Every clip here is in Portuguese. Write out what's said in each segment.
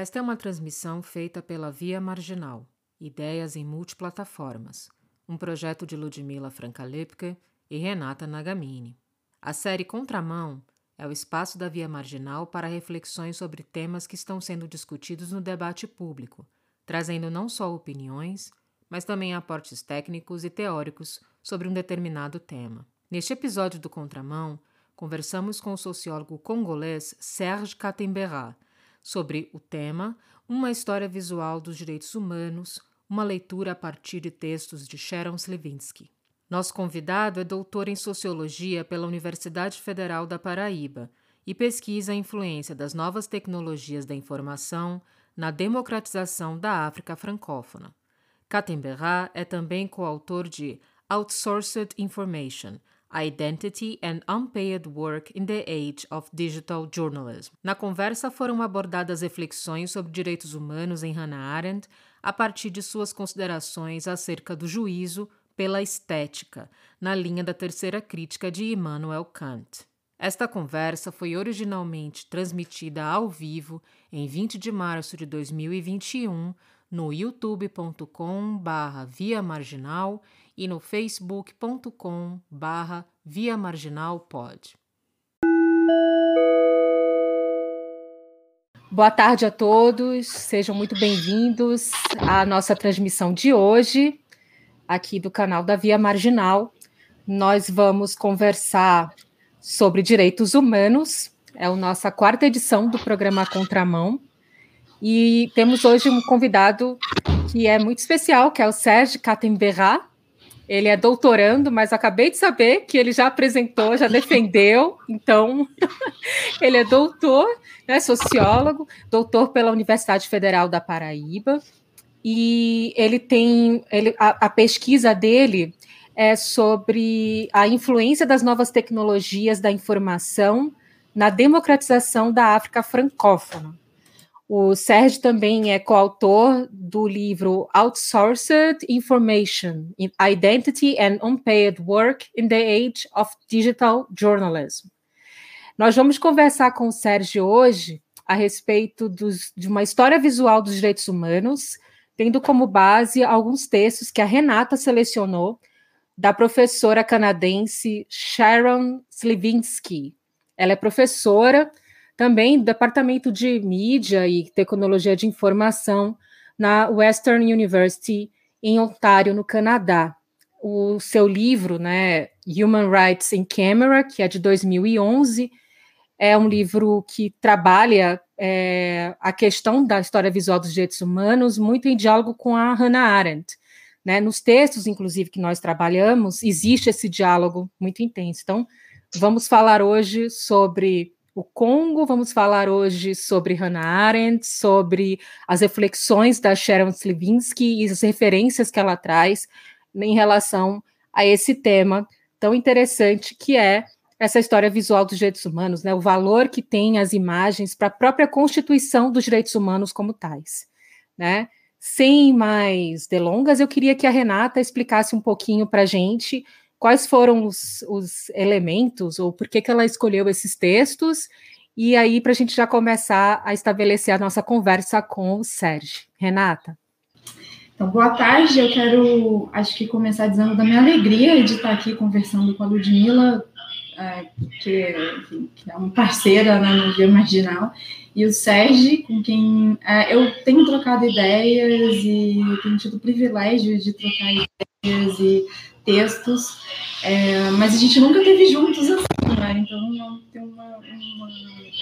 Esta é uma transmissão feita pela Via Marginal, Ideias em Multiplataformas, um projeto de Ludmila Frankalepke e Renata Nagamini. A série Contramão é o espaço da Via Marginal para reflexões sobre temas que estão sendo discutidos no debate público, trazendo não só opiniões, mas também aportes técnicos e teóricos sobre um determinado tema. Neste episódio do Contramão, conversamos com o sociólogo congolês Serge Katemberá sobre o tema Uma história visual dos direitos humanos, uma leitura a partir de textos de Sharon Slivinsky. Nosso convidado é doutor em sociologia pela Universidade Federal da Paraíba e pesquisa a influência das novas tecnologias da informação na democratização da África francófona. Kattenberra é também coautor de Outsourced Information: Identity and Unpaid Work in the Age of Digital Journalism. Na conversa foram abordadas reflexões sobre direitos humanos em Hannah Arendt a partir de suas considerações acerca do juízo pela estética, na linha da terceira crítica de Immanuel Kant. Esta conversa foi originalmente transmitida ao vivo em 20 de março de 2021 no youtube.com barra via marginal e no facebook.com barra via marginal pod. Boa tarde a todos, sejam muito bem-vindos à nossa transmissão de hoje, aqui do canal da Via Marginal. Nós vamos conversar sobre direitos humanos. É a nossa quarta edição do programa Contramão. E temos hoje um convidado que é muito especial, que é o Sérgio Katemberra. Ele é doutorando, mas acabei de saber que ele já apresentou, já defendeu. Então, ele é doutor, né, sociólogo, doutor pela Universidade Federal da Paraíba. E ele tem ele, a, a pesquisa dele é sobre a influência das novas tecnologias da informação na democratização da África francófona. O Sérgio também é coautor do livro Outsourced Information: Identity and Unpaid Work in the Age of Digital Journalism. Nós vamos conversar com o Sérgio hoje a respeito dos, de uma história visual dos direitos humanos, tendo como base alguns textos que a Renata selecionou da professora canadense Sharon Slivinsky. Ela é professora também do Departamento de Mídia e Tecnologia de Informação na Western University em Ontário, no Canadá. O seu livro, né, Human Rights in Camera, que é de 2011, é um livro que trabalha é, a questão da história visual dos direitos humanos muito em diálogo com a Hannah Arendt. Né? Nos textos, inclusive, que nós trabalhamos, existe esse diálogo muito intenso. Então, vamos falar hoje sobre o Congo, vamos falar hoje sobre Hannah Arendt, sobre as reflexões da Sharon Slivinsky e as referências que ela traz em relação a esse tema tão interessante que é essa história visual dos direitos humanos, né? o valor que tem as imagens para a própria constituição dos direitos humanos como tais. Né? Sem mais delongas, eu queria que a Renata explicasse um pouquinho para a gente quais foram os, os, elementos ou por que, que ela escolheu esses textos, e aí para a gente já começar a estabelecer a nossa conversa com o Sérgio. Renata. Então, boa tarde. Eu quero, acho que, começar dizendo da minha alegria de estar aqui conversando com a Ludmilla, é, que, que, é uma parceira né, no Via Marginal, e o Sérgio, com quem é, eu tenho trocado ideias e tenho tido o privilégio de trocar ideias e textos, é, mas a gente nunca teve juntos assim, né? Então tem uma, uma,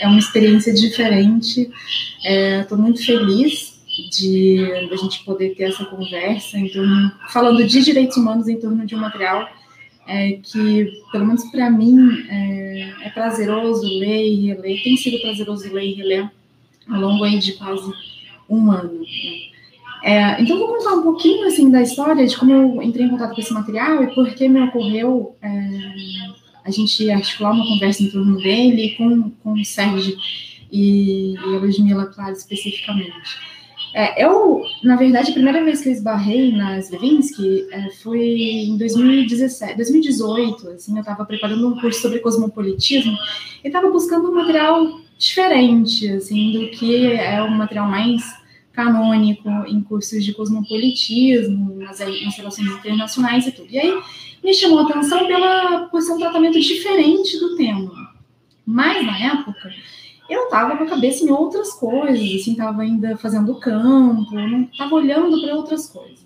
é uma experiência diferente. Estou é, muito feliz de a gente poder ter essa conversa, então falando de direitos humanos em torno de um material é, que, pelo menos para mim, é, é, prazeroso ler e reler, tem sido prazeroso ler e reler ao longo aí de quase um ano. Né? É, então, vou contar um pouquinho assim da história de como eu entrei em contato com esse material e por que me ocorreu é, a gente articular uma conversa em torno dele com, com o Sérgio e, e a Ludmilla, claro, especificamente. É, eu, na verdade, a primeira vez que eu esbarrei na Levinsky é, foi em 2017, 2018, assim, eu estava preparando um curso sobre cosmopolitismo e estava buscando um material diferente, assim, do que é o material mais canônico em cursos de cosmopolitismo, nas, nas relações internacionais e tudo. E aí me chamou a atenção pela, por ser um tratamento diferente do tema. Mas, na época, eu estava com a cabeça em outras coisas, assim, estava ainda fazendo campo, estava olhando para outras coisas.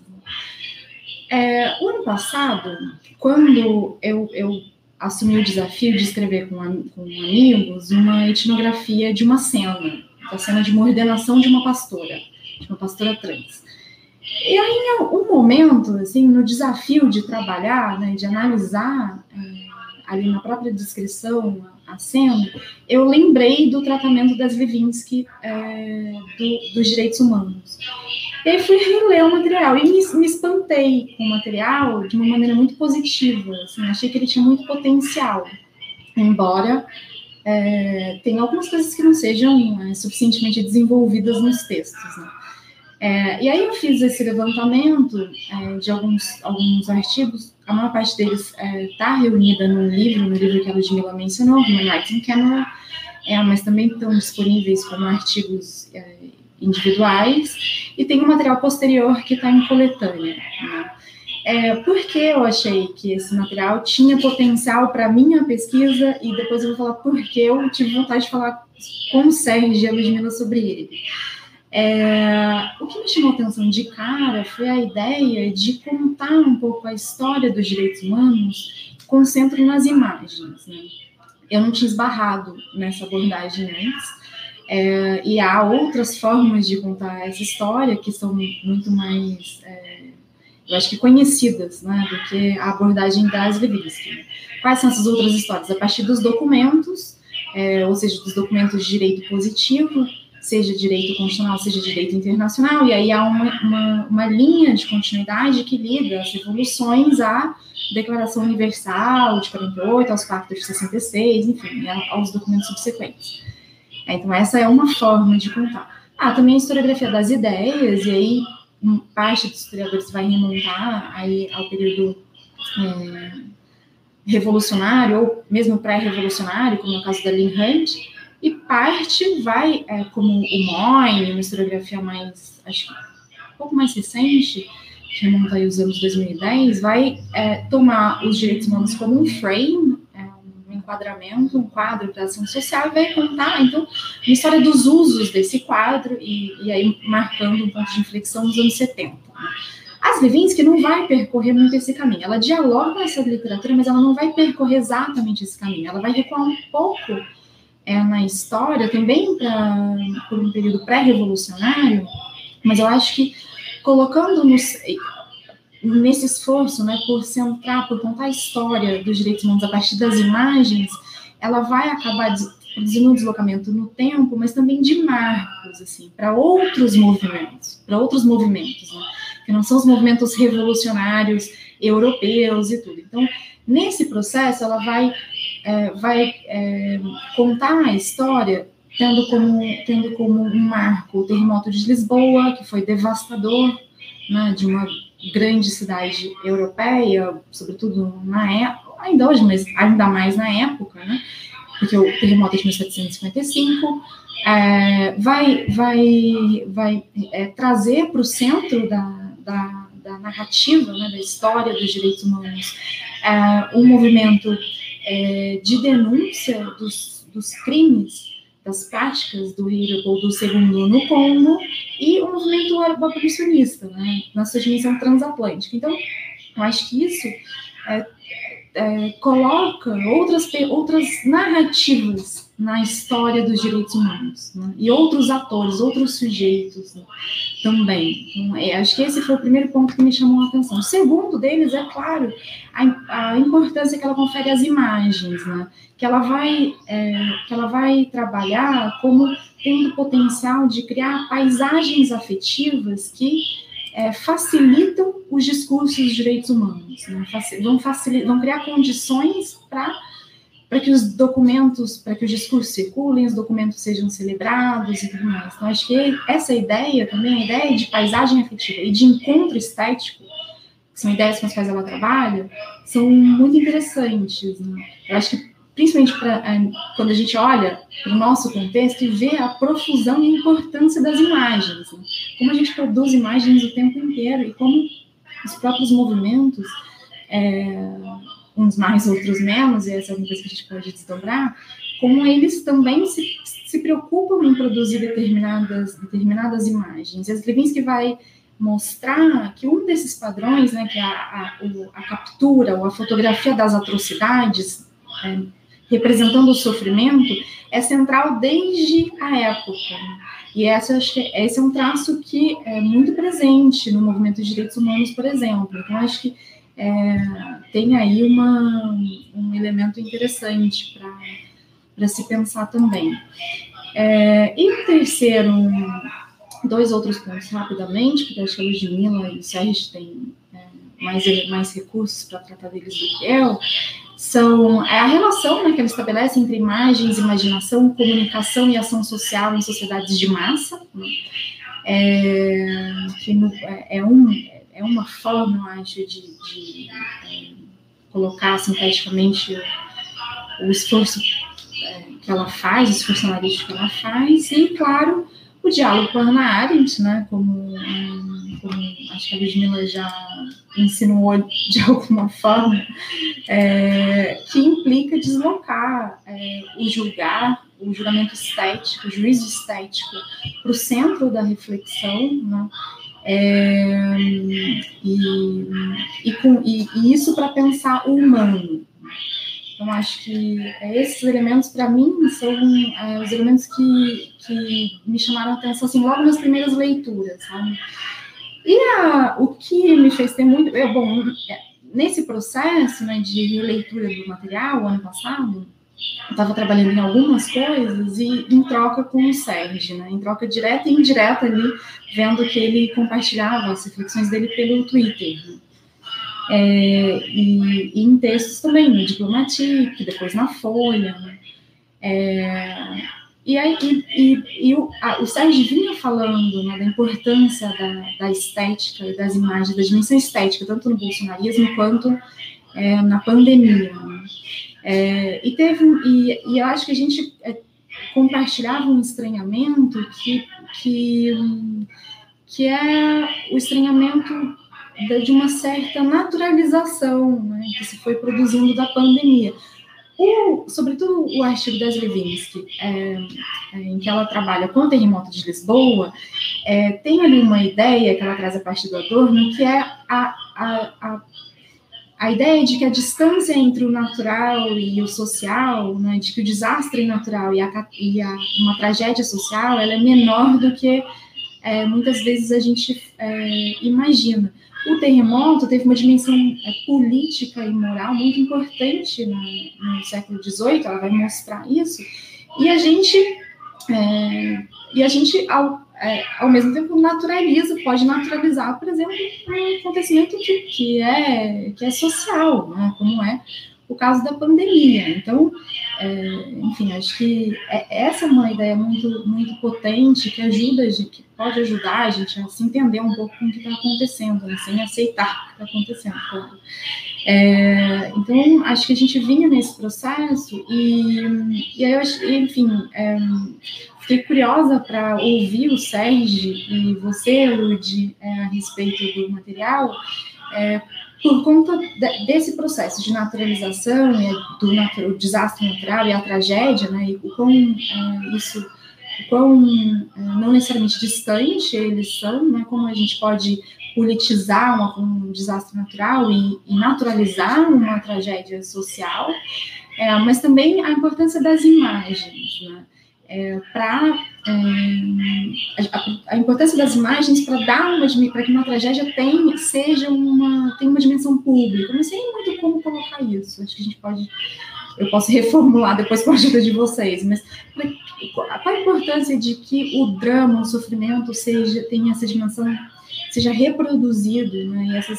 É, o ano passado, quando eu, eu assumi o desafio de escrever com, com amigos uma etnografia de uma cena, da cena de uma ordenação de uma pastora, uma pastora trans. E aí, um momento, assim, no desafio de trabalhar, né, de analisar é, ali na própria descrição a cena, eu lembrei do tratamento das Levinsky é, do, dos direitos humanos. E fui reler o material e me, me, espantei com o material de uma maneira muito positiva. Assim, achei que ele tinha muito potencial, embora é, tenha algumas coisas que não sejam é, suficientemente desenvolvidas nos textos. Né? É, e aí eu fiz esse levantamento é, de alguns, alguns artigos, a maior parte deles está é, reunida no livro, no livro que a Ludmilla mencionou, Human Rights in Camera, é, mas também estão disponíveis como artigos é, individuais, e tem um material posterior que está em coletânea. Né? É, porque eu achei que esse material tinha potencial para minha pesquisa, e depois eu vou falar por que eu tive vontade de falar com o Sérgio e a Ludmilla sobre ele. É, o que me chamou atenção de cara foi a ideia de contar um pouco a história dos direitos humanos com centro nas imagens. Né? Eu não tinha esbarrado nessa abordagem antes, é, e há outras formas de contar essa história que são muito mais, é, eu acho que conhecidas, né, do que a abordagem das Levinsky. Quais são essas outras histórias? A partir dos documentos, é, ou seja, dos documentos de direito positivo, seja direito constitucional, seja direito internacional, e aí há uma, uma, uma linha de continuidade que liga as revoluções à Declaração Universal de 48, aos pactos de 66, enfim, aos documentos subsequentes. É, então, essa é uma forma de contar. Ah, também a historiografia das ideias, e aí parte dos historiadores vai remontar aí ao período é, revolucionário, ou mesmo pré-revolucionário, como é o caso da Lynn Hunt, e parte vai, é, como o Moine, uma historiografia mais, acho que um pouco mais recente, que remonta aí os anos 2010, vai é, tomar os direitos humanos como um frame, é, um enquadramento, um quadro da ação social, e vai contar, então, a história dos usos desse quadro, e, e aí marcando um ponto de inflexão nos anos 70. Né? As Levinsky não vai percorrer muito esse caminho. Ela dialoga essa literatura, mas ela não vai percorrer exatamente esse caminho. Ela vai recuar um pouco é, na história, também pra, por um período pré-revolucionário, mas eu acho que colocando nos, nesse esforço, né, por centrar, por contar a história dos direitos humanos a partir das imagens, ela vai acabar produzindo um deslocamento no tempo, mas também de marcos, assim, para outros movimentos, para outros movimentos, né, que não são os movimentos revolucionários europeus e tudo. Então, nesse processo, ela vai é, vai é, contar a história tendo como, tendo como um marco o terremoto de Lisboa, que foi devastador, né, de uma grande cidade europeia, sobretudo na época, ainda hoje, mas ainda mais na época, né, porque o terremoto é de 1755, é, vai, vai, vai é, trazer para o centro da, da, da narrativa, né, da história dos direitos humanos, é, um movimento é, de denúncia dos, dos crimes, das práticas do Rio do Segundo no Congo e o movimento abolicionista, né, na sua dimensão transatlântica. Então, eu acho que isso é, é, coloca outras, outras narrativas na história dos direitos humanos, né? e outros atores, outros sujeitos né? também. Então, é, acho que esse foi o primeiro ponto que me chamou a atenção. O segundo deles é, claro, a, a importância que ela confere às imagens, né? que, ela vai, é, que ela vai trabalhar como tendo potencial de criar paisagens afetivas que é, facilitam os discursos de direitos humanos, né? vão, vão criar condições para para que os documentos, para que os discursos circulem, os documentos sejam celebrados e tudo mais. Então, acho que essa ideia também, a ideia de paisagem afetiva e de encontro estético, que são ideias com as quais ela trabalha, são muito interessantes. Né? Eu acho que principalmente pra, é, quando a gente olha para o nosso contexto e vê a profusão e a importância das imagens, né? como a gente produz imagens o tempo inteiro e como os próprios movimentos, é, uns mais, outros menos, e essa é uma coisa que a gente pode desdobrar, como eles também se, se preocupam em produzir determinadas, determinadas imagens. E as Levinsky vai mostrar que um desses padrões, né, que é a, a, a captura ou a fotografia das atrocidades, é, representando o sofrimento, é central desde a época. E essa, esse é um traço que é muito presente no movimento de direitos humanos, por exemplo. Então, acho que é, tem aí uma, um elemento interessante para se pensar também. É, e terceiro, dois outros pontos rapidamente, porque acho que a Ludmilla e o Sérgio têm é, mais, mais recursos para tratar deles do que eu, são é a relação né, que ela estabelece entre imagens, imaginação, comunicação e ação social em sociedades de massa, né? é, é, é, um, é uma forma, eu acho, de, de colocar sinteticamente o, o esforço é, que ela faz, o esforço analítico que ela faz, e, claro, o diálogo com a Hannah Arendt, né, como, como acho que a Ludmilla já insinuou de alguma forma, é, que implica deslocar é, o julgar, o julgamento estético, o juízo estético, para o centro da reflexão, né, é, e, e, com, e, e isso para pensar o humano. Então, acho que esses elementos, para mim, são é, os elementos que, que me chamaram a atenção, assim, logo nas primeiras leituras, sabe? E a, o que me fez ter muito. Eu, bom, é, nesse processo né, de releitura do material, ano passado, estava trabalhando em algumas coisas e em troca com o Sérgio, né, em troca direta e indireta ali, vendo que ele compartilhava as reflexões dele pelo Twitter. Né. É, e, e, em textos também, no Diplomatique, depois na Folha. Né, é, e aí e, e, e o, a, o, Sérgio vinha falando né, da importância da, da, estética e das imagens, da dimensão estética, tanto no bolsonarismo quanto é, na pandemia. Né? É, e teve e, e eu acho que a gente é, compartilhava um estranhamento que, que, que é o estranhamento de uma certa naturalização né, que se foi produzindo da pandemia. O, sobretudo o artigo das Levinsky, é, é, em que ela trabalha com o terremoto de Lisboa, é, tem ali uma ideia que ela traz a partir do Adorno, que é a, a, a, a ideia de que a distância entre o natural e o social, né, de que o desastre natural e, a, e a, uma tragédia social, ela é menor do que é, muitas vezes a gente é, imagina. O terremoto teve uma dimensão é, política e moral muito importante no, no século XVIII, ela vai mostrar isso, e a gente, é, e a gente ao, é, ao mesmo tempo naturaliza, pode naturalizar, por exemplo, um acontecimento que, que, é, que é social, né, como é o caso da pandemia. Então, é, enfim, acho que é, essa é uma ideia muito, muito potente que ajuda, que pode ajudar a gente a se entender um pouco com o que está acontecendo, né, sem aceitar o que está acontecendo. É, então, acho que a gente vinha nesse processo e, e aí eu acho, enfim, é, fiquei curiosa para ouvir o Sérgio e você, Lud, é, a respeito do material, é, por conta de, desse processo de naturalização do, do, desastre natural e a tragédia, né, e o quão é, isso, o quão é, não necessariamente distante eles são, né, como a gente pode politizar uma, um desastre natural e, e naturalizar uma tragédia social, é, mas também a importância das imagens, né, é, para é, a, a, importância das imagens para dar uma para que uma tragédia tenha seja uma tenha uma dimensão pública. Não sei muito como colocar isso. Acho que a gente pode eu posso reformular depois com a ajuda de vocês, mas qual a importância de que o drama, o sofrimento seja tenha essa dimensão seja reproduzido, né, e, essa,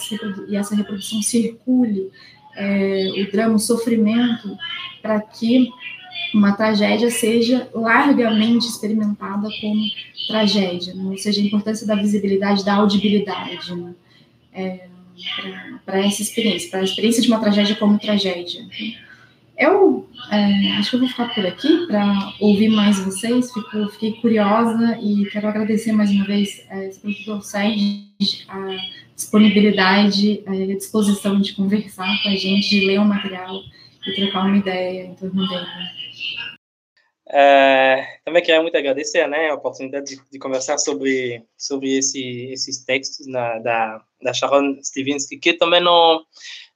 e essa reprodução circule é, o drama, o sofrimento, para que uma tragédia seja largamente experimentada como tragédia, né? ou seja, a importância da visibilidade, da audibilidade né? é, para essa experiência, para a experiência de uma tragédia como tragédia. eu é, acho que eu vou ficar por aqui para ouvir mais vocês. Fico, fiquei curiosa e quero agradecer mais uma vez é, ao SED a disponibilidade e a disposição de conversar com a gente, de ler o material e trocar uma ideia em torno dele. É, também queria muito agradecer né, a oportunidade de, de conversar sobre, sobre esse, esses textos na, da, da Sharon Stivinsky, que também não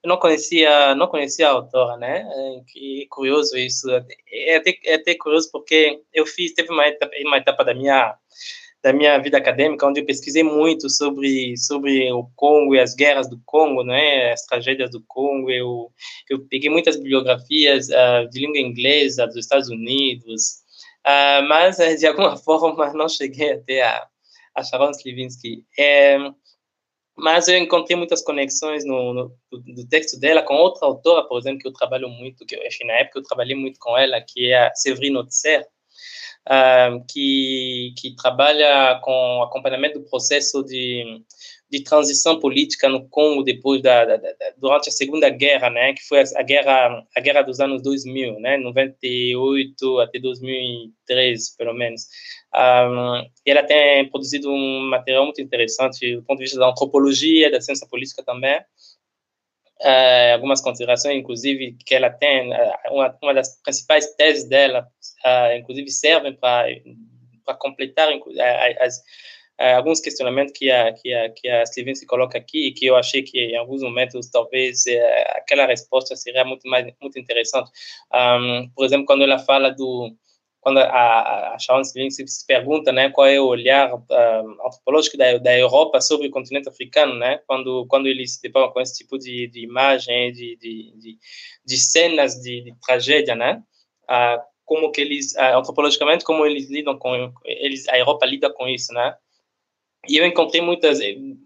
não conhecia não conhecia a autora, né? É, que curioso isso. É até, é até curioso porque eu fiz teve uma etapa, uma etapa da minha da minha vida acadêmica onde eu pesquisei muito sobre sobre o Congo e as guerras do Congo, né? As tragédias do Congo. Eu eu peguei muitas bibliografias uh, de língua inglesa dos Estados Unidos, uh, mas de alguma forma não cheguei até a a Sharon Slivinsky. É, mas eu encontrei muitas conexões no, no do, texto dela com outra autora, por exemplo, que eu trabalho muito, que enfim, na época eu trabalhei muito com ela, que é a Séverine Otser, uh, que, que trabalha com acompanhamento do processo de, de transição política no Congo depois da, da, da, durante a Segunda Guerra, né, que foi a, guerra a guerra dos anos 2000, né, 98 até 2003, pelo menos. Um, ela tem produzido um material muito interessante do ponto de vista da antropologia, da ciência política também. Uh, algumas considerações, inclusive, que ela tem, uh, uma, uma das principais teses dela, uh, inclusive, servem para completar as, alguns questionamentos que a, que a, que a Steven se coloca aqui, e que eu achei que, em alguns momentos, talvez aquela resposta seria muito, mais, muito interessante. Um, por exemplo, quando ela fala do quando a, a Sharon se, se pergunta né, qual é o olhar antropológico da, da Europa sobre o continente africano, né, quando, quando eles se deparam com esse tipo de, de imagem, de, de, de, de cenas de, de tragédia, né, uh, como que eles, uh, antropologicamente, como eles lidam com, eles, a Europa lida com isso, né, e eu encontrei muitas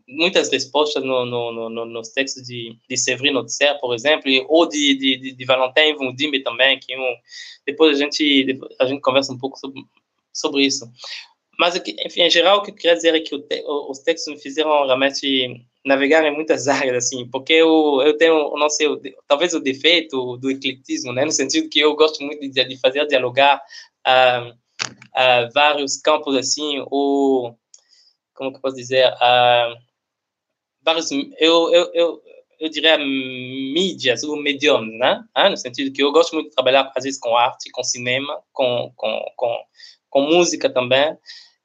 muitas respostas no, no, no, nos textos de, de Séverine Otser, por exemplo, ou de, de, de Valentin Vundimbe também, que um, depois a gente, a gente conversa um pouco sobre, sobre isso. Mas, enfim, em geral, o que eu queria dizer é que o, os textos me fizeram realmente navegar em muitas áreas, assim, porque eu, eu tenho, não sei, talvez o defeito do ecletismo, né, no sentido que eu gosto muito de, de fazer dialogar uh, uh, vários campos, assim, ou como que eu posso dizer, uh, vários, eu, eu, eu, eu diria mídias ou mediums, né? No sentido que eu gosto muito de trabalhar, às vezes, com arte, com cinema, com, com, com, com música também,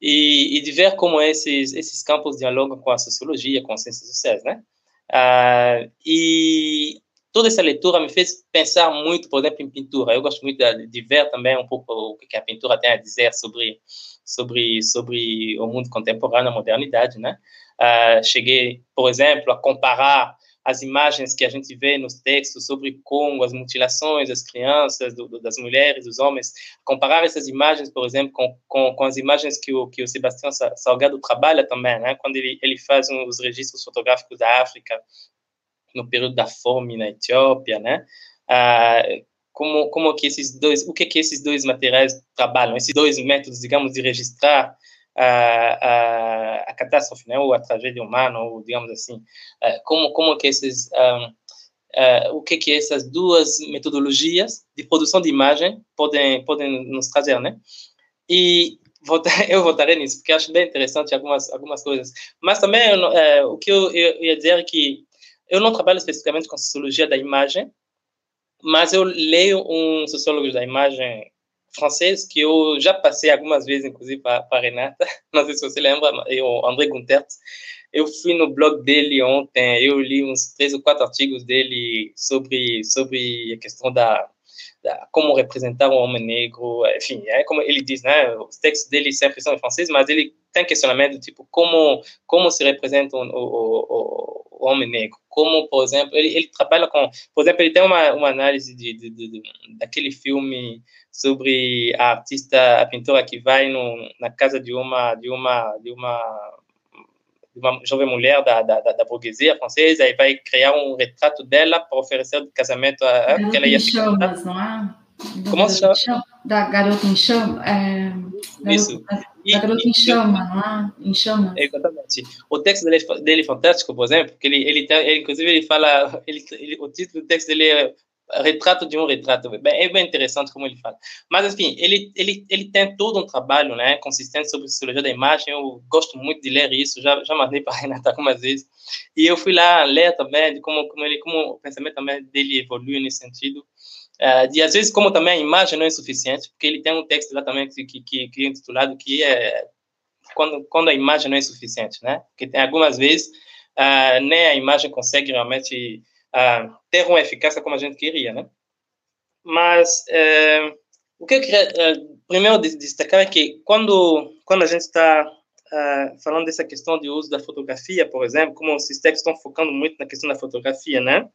e, e, de ver como esses, esses campos dialogam com a sociologia, com as ciências sociais, né? Uh, e toda essa leitura me fez pensar muito, por exemplo, em pintura. Eu gosto muito de, de ver também um pouco o que a pintura tem a dizer sobre sobre sobre o mundo contemporâneo, a modernidade, né? Uh, cheguei, por exemplo, a comparar as imagens que a gente vê nos textos sobre Congo, as mutilações das crianças, do, do, das mulheres, dos homens, comparar essas imagens, por exemplo, com, com, com, as imagens que o, que o Sebastião Salgado trabalha também, né? quando ele, ele faz um, os registros fotográficos da África no período da fome na Etiópia, né? Uh, como como que esses dois o que que esses dois materiais trabalham esses dois métodos digamos de registrar a, a, a catástrofe né? Ou a tragédia humana ou digamos assim eh, como como que esses um, eh, o que que essas duas metodologias de produção de imagem podem podem nos trazer né? E eu votarei nisso porque acho bem interessante algumas algumas coisas. Mas também uh, o que eu, eu ia dizer é que eu não trabalho especificamente com sociologia da imagem mas eu leio um sociólogo da imagem francês que eu já passei algumas vezes, inclusive, para a Renata, não sei se você lembra, o André Guntert. Eu fui no blog dele ontem, eu li uns três ou quatro artigos dele sobre, sobre a questão da, como representar um homem negro, enfim, é como ele diz, né, os textos dele sempre são em francês, mas ele tem questionamento, tipo, como, como se representa o, o, o o homem negro. Como, por exemplo, ele, ele trabalha com. Por exemplo, ele tem uma, uma análise de, de, de daquele filme sobre a artista, a pintora que vai no, na casa de uma. De uma, de uma uma jovem mulher da, da, da, burguesia francesa e vai criar um retrato dela para oferecer de casamento a, a que ela ia chamas, não é? Como se chama? Da garota em chama. É, Isso. Da garota em chama, não é? Em chama. Exatamente. O texto dele, dele é fantástico, por exemplo, porque ele, ele, ele inclusive, ele fala, ele, ele, o título do texto dele é retrato de um retrato. É bem interessante como ele fala. Mas, enfim, ele, ele, ele tem todo um trabalho né, consistente sobre sociologia da imagem. Eu gosto muito de ler isso, já, já mandei para a Renata algumas vezes. E eu fui lá ler também de como, como, ele, como o pensamento também dele evolui nesse sentido. Uh, às vezes como também a imagem não é suficiente, porque ele tem um texto lá também que, que, que, que é intitulado que é quando, quando a imagem não é suficiente, né? Porque tem algumas vezes uh, nem a imagem consegue realmente ter uma eficácia como a gente queria, né? Mas uh, o que eu queria uh, primeiro destacar é que quando quando a gente está falando dessa questão de uso da fotografia, por exemplo, como esses textos estão focando muito na questão da fotografia, né?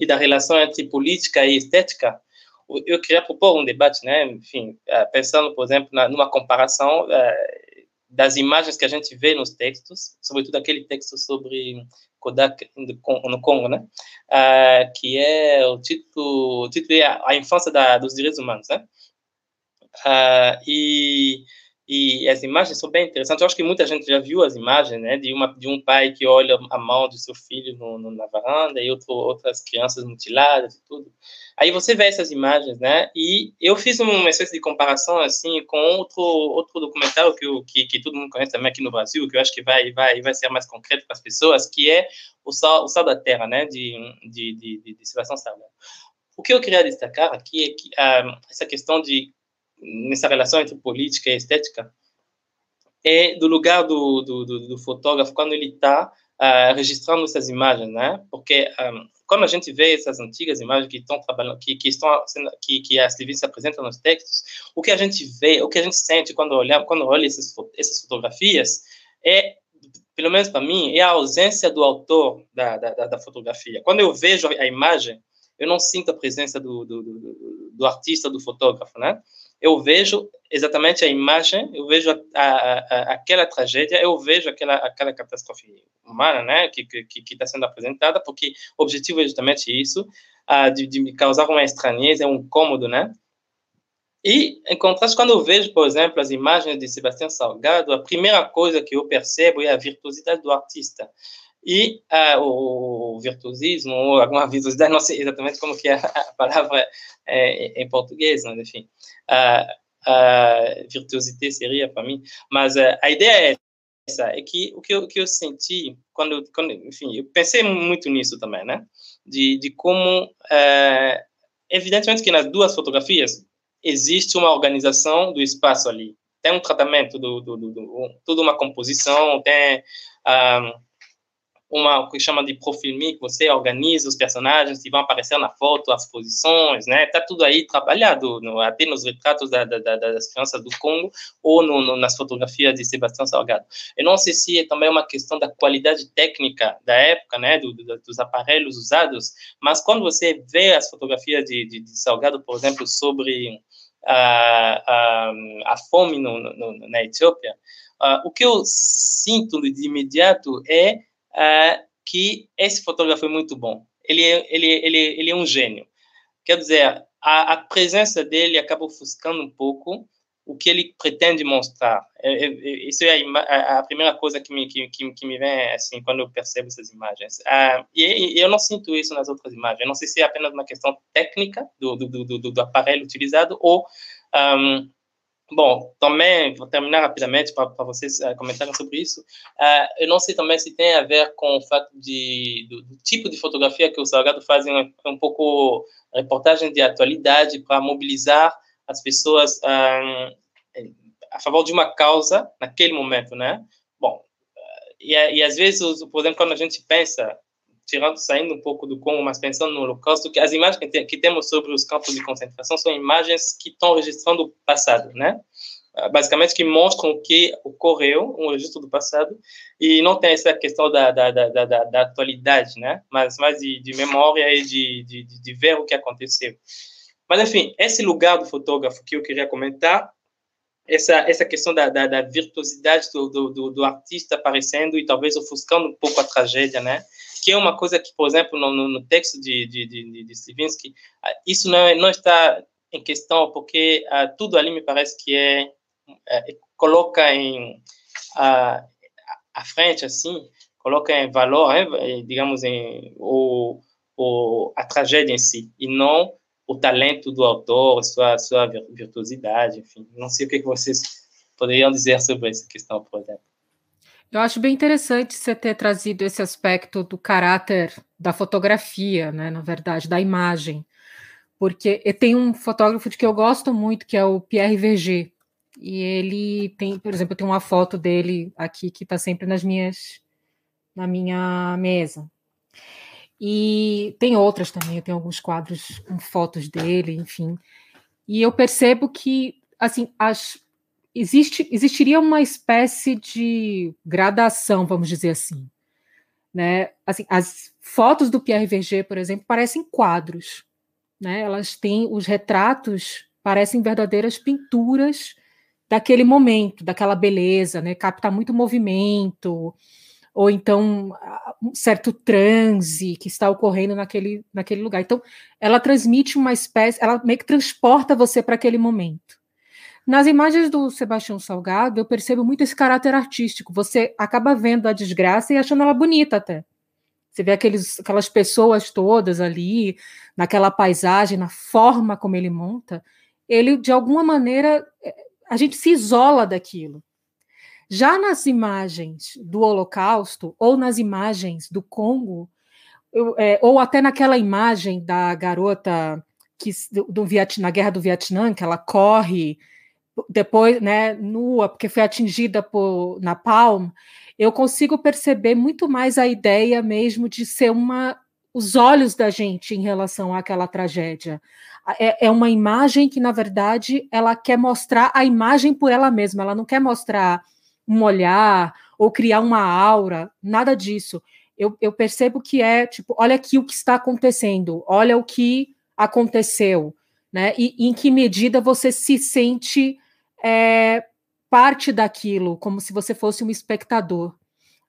e da relação entre política e estética, eu queria propor um debate, né? Enfim, pensando, por exemplo, na, numa comparação das imagens que a gente vê nos textos, sobretudo aquele texto sobre Kodak no Congo, né? Uh, que é o título, o título é a infância da, dos direitos humanos, né? Uh, e e as imagens são bem interessantes. Eu acho que muita gente já viu as imagens, né, de uma de um pai que olha a mão do seu filho no, no, na varanda e outro, outras crianças mutiladas e tudo. Aí você vê essas imagens, né? E eu fiz uma espécie de comparação assim com outro outro documentário que, que que todo mundo conhece também aqui no Brasil, que eu acho que vai vai vai ser mais concreto para as pessoas, que é o Sal, o Sal da Terra, né, de de de, de, de Sebastião Salgado. O que eu queria destacar aqui é que ah, essa questão de nessa relação entre política e estética é do lugar do, do, do, do fotógrafo quando ele está uh, ah, registrando essas imagens, né? Porque um, ah, quando a gente vê essas antigas imagens que estão trabalhando, que, que estão que, que a Sylvie apresenta nos textos, o que a gente vê, o que a gente sente quando olha quando olha essas, essas fotografias é pelo menos para mim, é a ausência do autor da, da, da, fotografia. Quando eu vejo a imagem, eu não sinto a presença do, do, do, do artista, do fotógrafo, né? Eu vejo exatamente a imagem, eu vejo a, a, a, aquela tragédia, eu vejo aquela, aquela catástrofe humana, né, que que está sendo apresentada, porque o objetivo é justamente isso, uh, de, de causar uma estranheza, um incômodo, né? E, em contraste, quando eu vejo, por exemplo, as imagens de Sebastião Salgado, a primeira coisa que eu percebo é a virtuosidade do artista. E uh, o, virtuosismo, ou alguma virtuosidade, não sei exatamente como que é a palavra é, em português, mas enfim, a, a virtuosité seria para mim, mas a, ideia é essa, é que o que eu, que eu senti quando, quando, enfim, eu pensei muito nisso também, né, de, de como, evidentemente que nas duas fotografias existe uma organização do espaço ali, tem um tratamento do, do, do, do toda uma composição, tem uma o que chama de profil que você organiza os personagens que vão aparecer na foto, as posições, né? Tá tudo aí trabalhado, no, até nos retratos da, da, da, das crianças do Congo ou no, no, nas fotografias de Sebastião Salgado. Eu não sei se é também uma questão da qualidade técnica da época, né? Do, do, dos aparelhos usados, mas quando você vê as fotografias de, de, de Salgado, por exemplo, sobre a, a, a fome no, na Etiópia, uh, o que eu sinto de imediato é uh, que esse fotógrafo é muito bom. Ele é, ele, ele, ele é um gênio. Quer dizer, a, a presença dele acaba ofuscando um pouco o que ele pretende mostrar. É, é, é isso é a, a, primeira coisa que me, que, que, me vem assim quando eu percebo essas imagens. Ah, e, e, eu não sinto isso nas outras imagens. Não sei se é apenas uma questão técnica do, do, do, do aparelho utilizado ou um, Bom, também, vou terminar rapidamente para vocês uh, comentarem sobre isso. Uh, eu não sei também se tem a ver com o fato de, do, do tipo de fotografia que o Salgado faz, um, um pouco reportagem de atualidade para mobilizar as pessoas uh, a favor de uma causa naquele momento, né? Bom, e, e às vezes, por exemplo, quando a gente pensa tirando, saindo um pouco do Congo, mas pensando no Holocausto, que as imagens que, tem, que temos sobre os campos de concentração são imagens que estão registrando o passado, né? Ah, basicamente que mostram o que ocorreu, um registro do passado, e não tem essa questão da, da, da, da, da atualidade, né? Mas mais de, de memória e de, de, de ver o que aconteceu. Mas, enfim, esse lugar do fotógrafo que eu queria comentar, essa, essa questão da, da, da virtuosidade do, do, do, artista aparecendo e talvez ofuscando um pouco a tragédia, né? Que é uma coisa que, por exemplo, no, no texto de, de, de, de ah, isso não, é, não está em questão, porque uh, tudo ali me parece que é, é coloca em uh, à frente, assim, coloca em valor, né, digamos, em, o, o, a tragédia em si, e não o talento do autor, sua, sua virtuosidade, enfim. Não sei o que vocês poderiam dizer sobre essa questão, por exemplo. Eu acho bem interessante você ter trazido esse aspecto do caráter da fotografia, né, na verdade, da imagem. Porque tem um fotógrafo de que eu gosto muito, que é o Pierre Verger. E ele tem, por exemplo, tenho uma foto dele aqui que está sempre nas minhas na minha mesa. E tem outras também, eu tenho alguns quadros com fotos dele, enfim. E eu percebo que assim, as existe, existiria uma espécie de gradação, vamos dizer assim. Né? Assim, as fotos do Pierre Verger, por exemplo, parecem quadros. Né? Elas têm os retratos, parecem verdadeiras pinturas daquele momento, daquela beleza, né? capta muito movimento, ou então um certo transe que está ocorrendo naquele, naquele lugar. Então, ela transmite uma espécie, ela meio que transporta você para aquele momento. Nas imagens do Sebastião Salgado, eu percebo muito esse caráter artístico. Você acaba vendo a desgraça e achando ela bonita até. Você vê aqueles, aquelas pessoas todas ali, naquela paisagem, na forma como ele monta. Ele, de alguma maneira, a gente se isola daquilo. Já nas imagens do Holocausto, ou nas imagens do Congo, eu, é, ou até naquela imagem da garota que do, do na guerra do Vietnã, que ela corre depois, né, nua, porque foi atingida por napalm, eu consigo perceber muito mais a ideia mesmo de ser uma os olhos da gente em relação àquela tragédia. É, é uma imagem que, na verdade, ela quer mostrar a imagem por ela mesma, ela não quer mostrar um olhar ou criar uma aura, nada disso. Eu, eu percebo que é tipo, olha aqui o que está acontecendo, olha o que aconteceu, né? E, e em que medida você se sente é, parte daquilo, como se você fosse um espectador.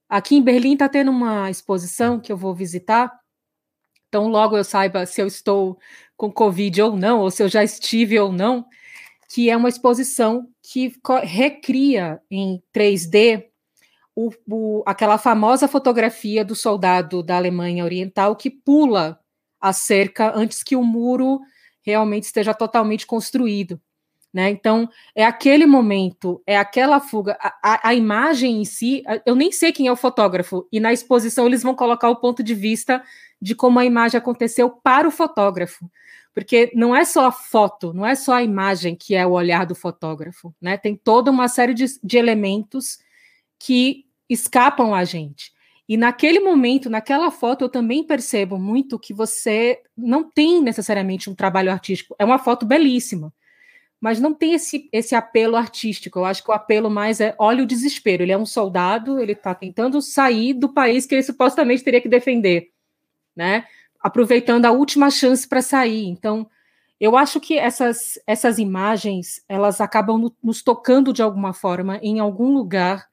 Aqui em Berlim está tendo uma exposição que eu vou visitar, então logo eu saiba se eu estou com Covid ou não, ou se eu já estive ou não, que é uma exposição que recria em 3D o, o, aquela famosa fotografia do soldado da Alemanha Oriental que pula a cerca antes que o muro realmente esteja totalmente construído. Né? Então, é aquele momento, é aquela fuga, a, a, imagem em si, eu nem sei quem é o fotógrafo, e na exposição eles vão colocar o ponto de vista de como a imagem aconteceu para o fotógrafo. Porque não é só a foto, não é só a imagem que é o olhar do fotógrafo, né? Tem toda uma série de, de elementos que escapam a gente. E naquele momento, naquela foto, eu também percebo muito que você não tem necessariamente um trabalho artístico. É uma foto belíssima mas não tem esse, esse apelo artístico. Eu acho que o apelo mais é olha o desespero. Ele é um soldado, ele está tentando sair do país que ele supostamente teria que defender, né? Aproveitando a última chance para sair. Então, eu acho que essas, essas imagens elas acabam no, nos tocando de alguma forma em algum lugar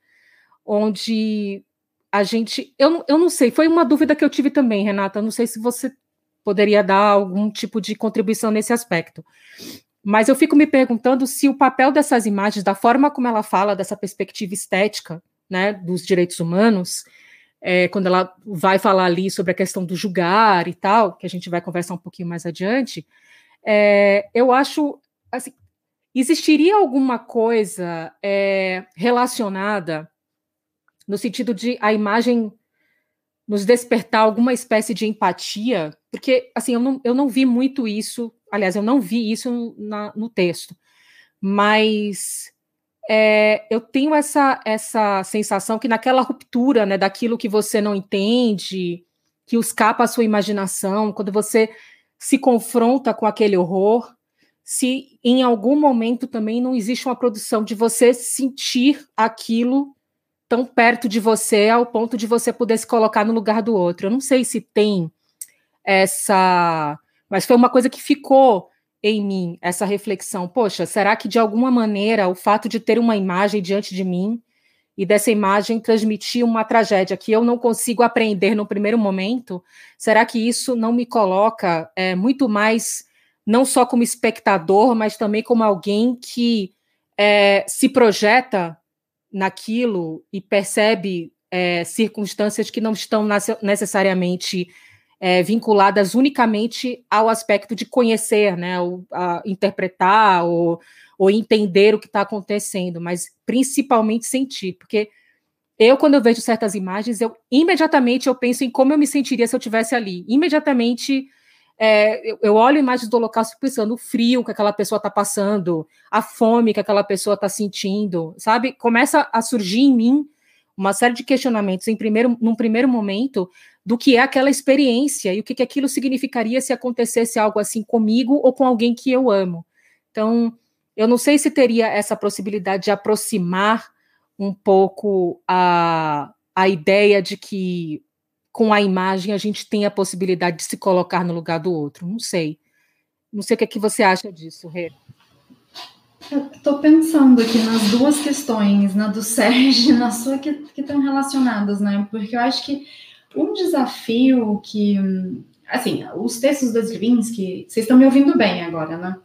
onde a gente. Eu, eu não sei, foi uma dúvida que eu tive também, Renata. Eu não sei se você poderia dar algum tipo de contribuição nesse aspecto. Mas eu fico me perguntando se o papel dessas imagens, da forma como ela fala dessa perspectiva estética, né, dos direitos humanos, é, quando ela vai falar ali sobre a questão do julgar e tal, que a gente vai conversar um pouquinho mais adiante, é, eu acho, assim, existiria alguma coisa é, relacionada no sentido de a imagem nos despertar alguma espécie de empatia, porque assim eu não, eu não vi muito isso Aliás, eu não vi isso na, no texto, mas é, eu tenho essa, essa sensação que naquela ruptura né, daquilo que você não entende, que escapa a sua imaginação, quando você se confronta com aquele horror, se em algum momento também não existe uma produção de você sentir aquilo tão perto de você ao ponto de você poder se colocar no lugar do outro. Eu não sei se tem essa mas foi uma coisa que ficou em mim, essa reflexão. Poxa, será que de alguma maneira o fato de ter uma imagem diante de mim e dessa imagem transmitir uma tragédia que eu não consigo aprender no primeiro momento, será que isso não me coloca é, muito mais, não só como espectador, mas também como alguém que é, se projeta naquilo e percebe é, circunstâncias que não estão necessariamente é, vinculadas unicamente ao aspecto de conhecer, né, ou, interpretar ou, ou entender o que está acontecendo, mas principalmente sentir, porque eu, quando eu vejo certas imagens, eu imediatamente eu penso em como eu me sentiria se eu tivesse ali. Imediatamente é, eu, eu, olho imagens do Holocausto pensando o frio que aquela pessoa está passando, a fome que aquela pessoa está sentindo, sabe? Começa a surgir em mim uma série de questionamentos em primeiro, num primeiro momento do que é aquela experiência e o que, que aquilo significaria se acontecesse algo assim comigo ou com alguém que eu amo. Então, eu não sei se teria essa possibilidade de aproximar um pouco a, a ideia de que com a imagem a gente tem a possibilidade de se colocar no lugar do outro. Não sei. Não sei o que, é que você acha disso, Rê. Estou pensando aqui nas duas questões, na do Sérgio e na sua, que, que estão relacionadas, né? Porque eu acho que um desafio que. Assim, os textos da Stravinsky. Vocês estão me ouvindo bem agora, né?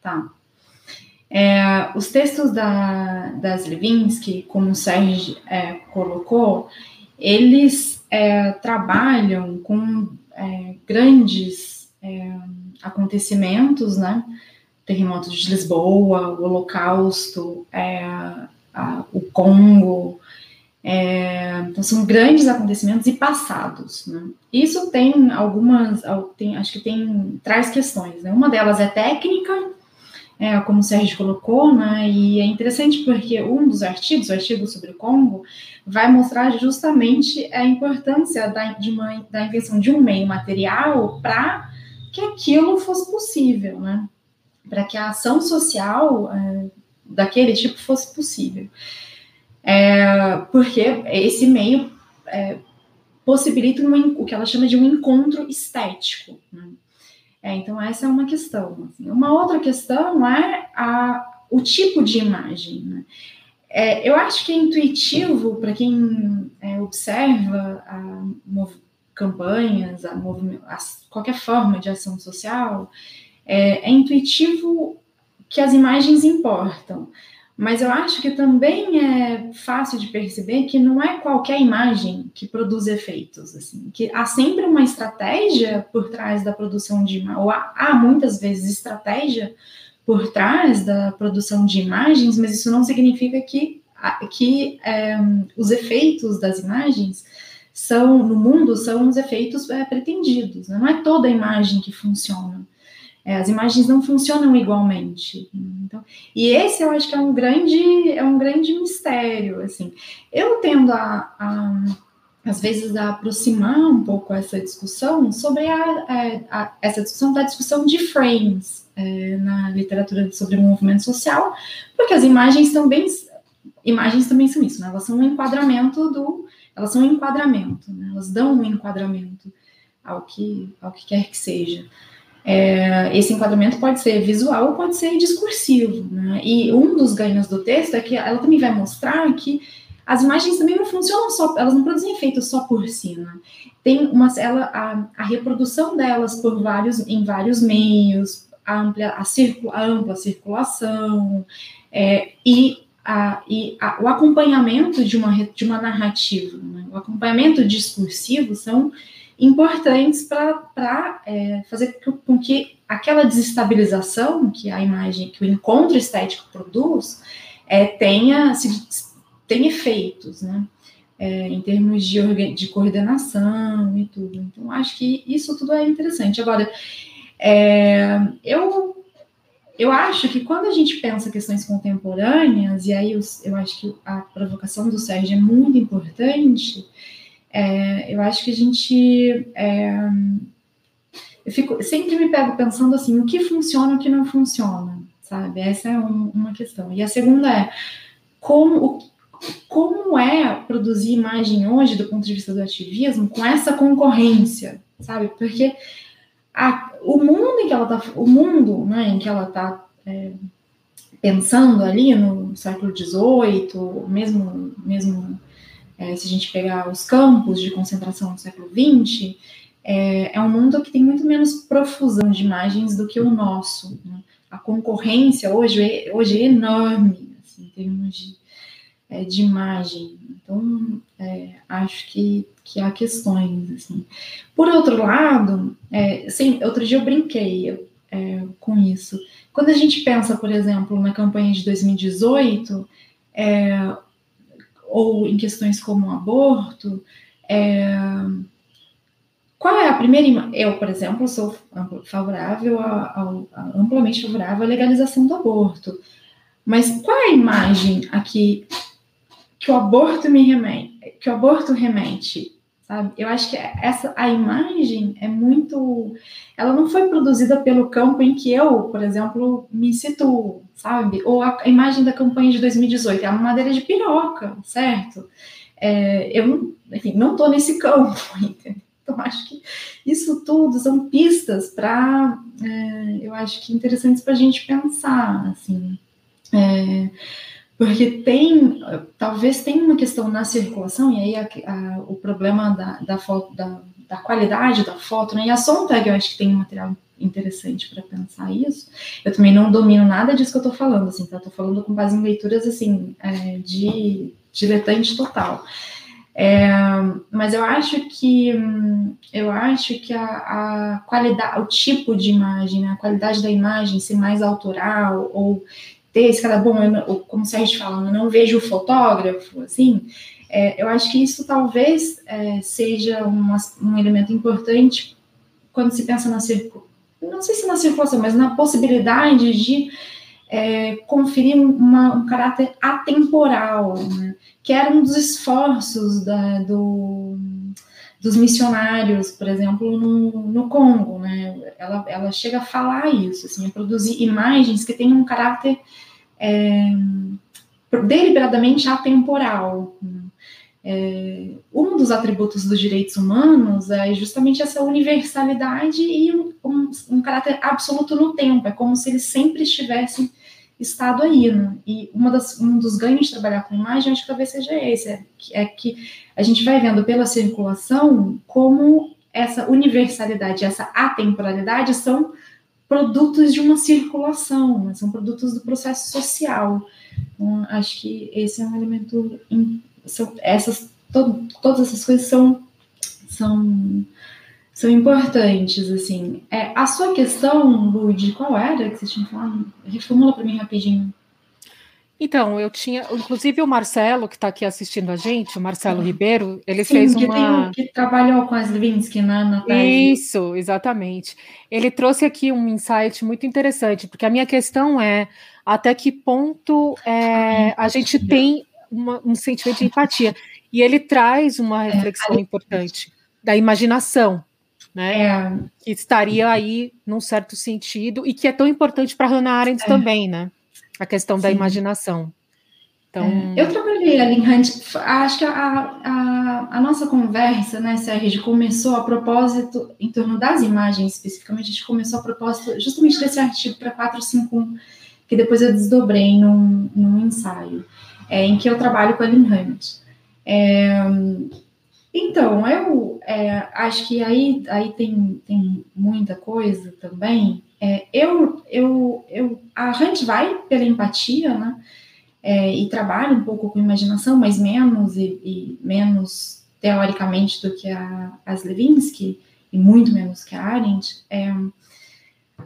Tá. É, os textos da, das Levinsky, como o Sérgio é, colocou, eles é, trabalham com é, grandes é, acontecimentos, né? Terremoto de Lisboa, o Holocausto, é, a, o Congo, então são grandes acontecimentos e passados. Né? Isso tem algumas, tem, acho que tem traz questões. Né? Uma delas é técnica, é, como o Sérgio colocou, né, e é interessante porque um dos artigos, o artigo sobre o Congo, vai mostrar justamente a importância da, de uma, da invenção de um meio material para que aquilo fosse possível, né, para que a ação social é, daquele tipo fosse possível. É, porque esse meio é, possibilita um, o que ela chama de um encontro estético. Né? É, então, essa é uma questão. Assim. Uma outra questão é a, o tipo de imagem. Né? É, eu acho que é intuitivo para quem é, observa a, campanhas, a, a, qualquer forma de ação social, é, é intuitivo que as imagens importam. Mas eu acho que também é fácil de perceber que não é qualquer imagem que produz efeitos, assim, que há sempre uma estratégia por trás da produção de ou há, há muitas vezes estratégia por trás da produção de imagens, mas isso não significa que, que é, os efeitos das imagens são no mundo são os efeitos é, pretendidos. Né? Não é toda imagem que funciona. É, as imagens não funcionam igualmente. Então, e esse eu acho que é um grande, é um grande mistério. Assim, eu tendo a, a às vezes a aproximar um pouco essa discussão sobre a, a, a essa discussão da discussão de frames é, na literatura sobre o movimento social, porque as imagens também imagens também são isso, né? elas são um enquadramento do elas são um enquadramento, né? elas dão um enquadramento ao que ao que quer que seja. É, esse enquadramento pode ser visual ou pode ser discursivo. Né? E um dos ganhos do texto é que ela também vai mostrar que as imagens também não funcionam só, elas não produzem efeitos só por cima. Tem uma, ela, a, a reprodução delas por vários, em vários meios, a, amplia, a, circula, a ampla circulação é, e, a, e o acompanhamento de uma, de uma narrativa, né? o acompanhamento discursivo são importantes para é, fazer com que aquela desestabilização que a imagem, que o encontro estético produz, é, tenha, se, tenha efeitos, né? É, em termos de, de coordenação e tudo. Então, acho que isso tudo é interessante. Agora, é, eu, eu acho que quando a gente pensa questões contemporâneas, e aí eu, eu acho que a provocação do Sérgio é muito importante, é, eu acho que a gente. É, eu fico, sempre me pego pensando assim: o que funciona e o que não funciona, sabe? Essa é um, uma questão. E a segunda é: como, como é produzir imagem hoje, do ponto de vista do ativismo, com essa concorrência, sabe? Porque a, o mundo em que ela está, o mundo né, em que ela está é, pensando ali no século XVIII, mesmo, mesmo é, se a gente pegar os campos de concentração do século XX, é, é, um mundo que tem muito menos profusão de imagens do que o nosso. Né? A concorrência hoje é, hoje é enorme, assim, em termos de, é, de imagem. Então, é, acho que que há questões. Assim. Por outro lado, é, sim, outro dia eu brinquei é, com isso. Quando a gente pensa, por exemplo, na campanha de 2018, é, ou em questões como o aborto, é, qual é a primeira. Eu, por exemplo, sou favorável amplamente favorável à legalização do aborto. Mas qual é a imagem aqui que o aborto me remete, que o aborto remete? Sabe? Eu acho que essa a imagem é muito. Ela não foi produzida pelo campo em que eu, por exemplo, me situo, sabe? Ou a, imagem da campanha de 2018 é uma madeira de piroca, certo? É, eu, enfim, não estou nesse campo, entendeu? Então, acho que isso tudo são pistas para, é, eu acho que interessantes para a gente pensar, assim, é, porque tem, talvez tenha uma questão na circulação, e aí a, a, o problema da, da, foto, da, da, qualidade da foto, né, e a Sontag eu acho que tem um material interessante para pensar isso. Eu também não domino nada disso que eu estou falando, assim, tá? Estou falando com base em leituras, assim, é, de diletante total. É, mas eu acho que eu acho que a, a, qualidade, o tipo de imagem, né, a qualidade da imagem ser mais autoral ou ter esse cara bom, eu, como a gente fala, eu não vejo o fotógrafo, assim, é, eu acho que isso talvez é, seja uma, um elemento importante quando se pensa na circulação, não sei se na circulação, mas na possibilidade de é, conferir uma, um caráter atemporal, né? que era um dos esforços da, do, dos missionários, por exemplo, no, no Congo, né? Ela, ela chega a falar isso, assim, a produzir imagens que tenham um caráter é, deliberadamente atemporal. Né? É, um dos atributos dos direitos humanos é justamente essa universalidade e um, um, um caráter absoluto no tempo, é como se eles sempre estivessem estado aí, né? E uma das, um dos ganhos de trabalhar com imagem, acho que talvez seja esse, é que, é que a gente vai vendo pela circulação como essa universalidade, essa atemporalidade são produtos de uma circulação, né? são produtos do processo social. Então, acho que esse é um elemento, são, essas, todo, todas essas coisas são, são são importantes, assim. É, a sua questão, Lud, qual era que você tinha falado? Reformula para mim rapidinho. Então, eu tinha, inclusive o Marcelo, que está aqui assistindo a gente, o Marcelo uhum. Ribeiro, ele Sim, fez que uma. Tem, que trabalhou com as Levinsky na, na tese. Isso, exatamente. Ele trouxe aqui um insight muito interessante, porque a minha questão é até que ponto é, a gente tem uma, um sentimento de empatia. E ele traz uma é, reflexão importante da imaginação né? É. Que estaria aí num certo sentido e que é tão importante para Hannah Arendt é. também, né? A questão Sim. da imaginação. Então... É. Eu trabalhei ali em Hunt, acho que a, a, a, nossa conversa, né, Sérgio, começou a propósito, em torno das imagens especificamente, a gente começou a propósito justamente desse artigo para 451, que depois eu desdobrei num, num ensaio, é, em que eu trabalho com a Lynn Hunt. É, então, eu é, acho que aí, aí tem, tem muita coisa também. É, eu, eu, eu, a gente vai pela empatia, né? É, e trabalha um pouco com imaginação, mas menos e, e menos teoricamente do que a, as Levinsky, e muito menos que a Arendt.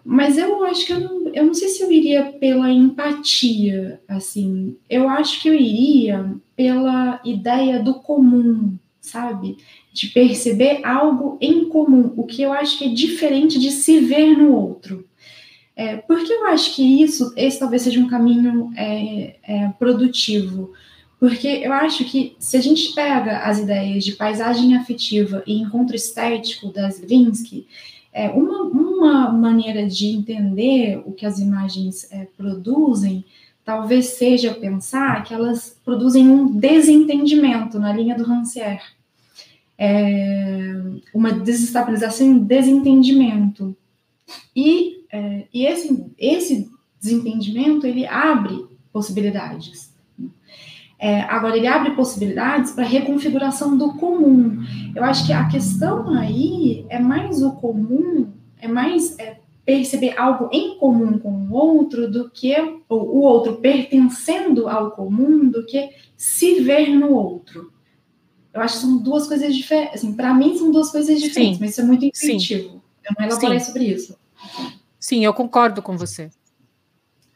Mas eu acho que eu não, eu não sei se eu iria pela empatia, assim. Eu acho que eu iria pela ideia do comum, sabe? De perceber algo em comum, o que eu acho que é diferente de se ver no outro. É, porque eu acho que isso, esse talvez seja um caminho é, é, produtivo. Porque eu acho que se a gente pega as ideias de paisagem afetiva e encontro estético das Levinsky, é, uma, uma maneira de entender o que as imagens é, produzem talvez seja pensar que elas produzem um desentendimento na linha do Rancière é, uma desestabilização e um desentendimento. E, é, e esse, esse desentendimento, ele abre possibilidades. É, agora, ele abre possibilidades para reconfiguração do comum. Eu acho que a questão aí é mais o comum, é mais é, perceber algo em comum com o outro do que ou, o outro pertencendo ao comum do que se ver no outro. eu acho que são duas coisas diferentes. Assim, para mim são duas coisas diferentes, Sim. mas isso é muito intuitivo. Sim. Eu não elaborei Sim. sobre isso. Sim, eu concordo com você.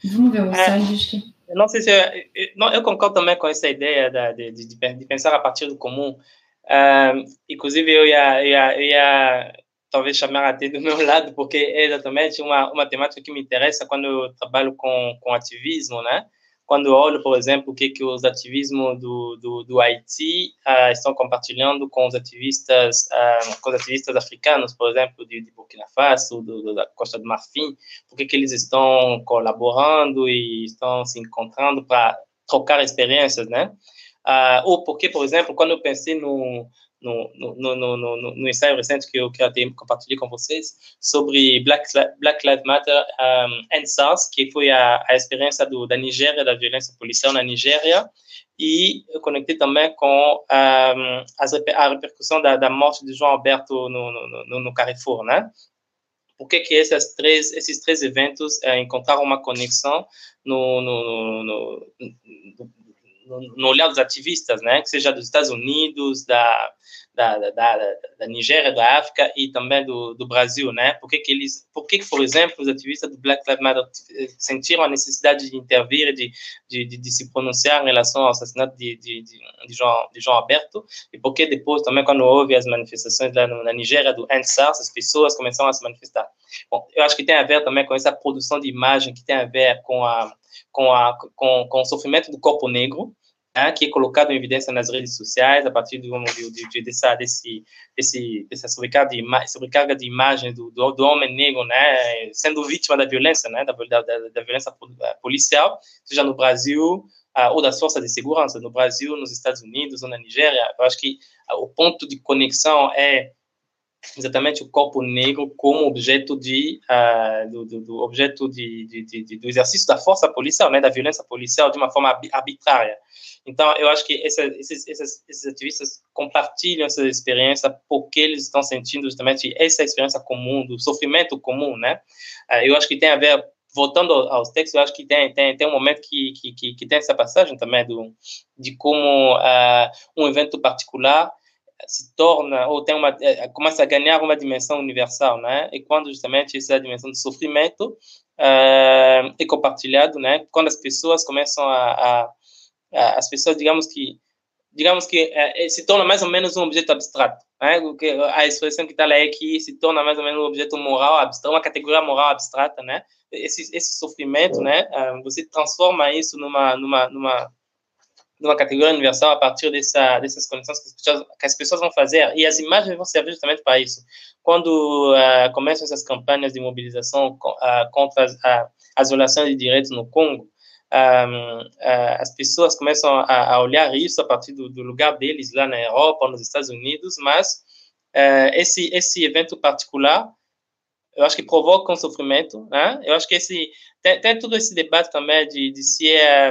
Vamos ver, o é, que... Eu não sei se eu, eu, concordo também com essa ideia da, de, de, de, pensar a partir do comum. Uh, inclusive, eu ia, ia, ia talvez chamar até do meu lado, porque é exatamente uma, uma temática que me interessa quando eu trabalho com, com ativismo, né? Quando eu olho, por exemplo, o que, que os ativismos do, do, do Haiti uh, estão compartilhando com os ativistas uh, com os ativistas africanos, por exemplo, de, de Burkina Faso, do, do, da Costa do Marfim, por que, que eles estão colaborando e estão se encontrando para trocar experiências, né? Uh, ou porque, por exemplo, quando eu pensei no, no, no, no, no, no ensaio recente que eu, que eu compartilhei com vocês sobre Black, Black Lives Matter um, and SARS, que foi a, a experiência do, da Nigéria, da violência policial na Nigéria, e conectei também com um, as, a repercussão da, da morte de João Alberto no, no, no, no Carrefour, né? Por que, que esses, três, esses três eventos é, encontraram uma conexão no, no, no, no, olhar dos ativistas, né? Que seja dos Estados Unidos, da, da, da, da Nigéria, da África e também do, do Brasil, né? Por que, que eles, por que, por exemplo, os ativistas do Black Lives Matter sentiram a necessidade de intervir, de, de, de, de se pronunciar em relação ao assassinato de, de, de, de, João, de João Alberto? E por que depois, também, quando houve as manifestações lá na Nigéria do NSARS, as pessoas começaram a se manifestar? Bom, eu acho que tem a ver também com essa produção de imagem que tem a ver com a com, a, com, com o sofrimento do corpo negro, que é colocado em evidência nas redes sociais a partir de, de, de, dessa, desse, desse, dessa sobrecarga de, sobrecarga de imagens do, do, do, homem negro, né, sendo vítima da violência, né, da, da, da violência policial, seja no Brasil uh, ou das forças de segurança, no Brasil, nos Estados Unidos ou na Nigéria. Eu acho que o ponto de conexão é exatamente o corpo negro como objeto de uh, do, do, do, objeto de, de, de, do exercício da força policial, né, da violência policial de uma forma arbitrária. Então, eu acho que essa, esses, esses, esses ativistas compartilham essa experiência porque eles estão sentindo justamente essa experiência comum, do sofrimento comum, né? Uh, eu acho que tem a ver voltando aos textos, eu acho que tem, tem, tem um momento que, que, que, tem essa passagem também do, de como uh, um evento particular se torna ou tem uma é, começa a ganhar uma dimensão universal, né? E quando justamente essa dimensão de sofrimento uh, é compartilhado, né? Quando as pessoas começam a, a, a as pessoas digamos que digamos que uh, se torna mais ou menos um objeto abstrato, né? A expressão que está lá é que se torna mais ou menos um objeto moral abstrato, uma categoria moral abstrata, né? Esse, esse sofrimento, né? Uh, você transforma isso numa numa numa de uma categoria universal a partir dessa, dessas conexões que as, pessoas, que as pessoas vão fazer. E as imagens vão servir justamente para isso. Quando uh, começam essas campanhas de mobilização uh, contra as, uh, as violações de direitos no Congo, um, as pessoas começam a, a, olhar isso a partir do, do, lugar deles lá na Europa, nos Estados Unidos, mas esse, esse evento particular eu acho que provoca um sofrimento, né? Eu acho que esse tem, tem todo esse debate também de, de se é,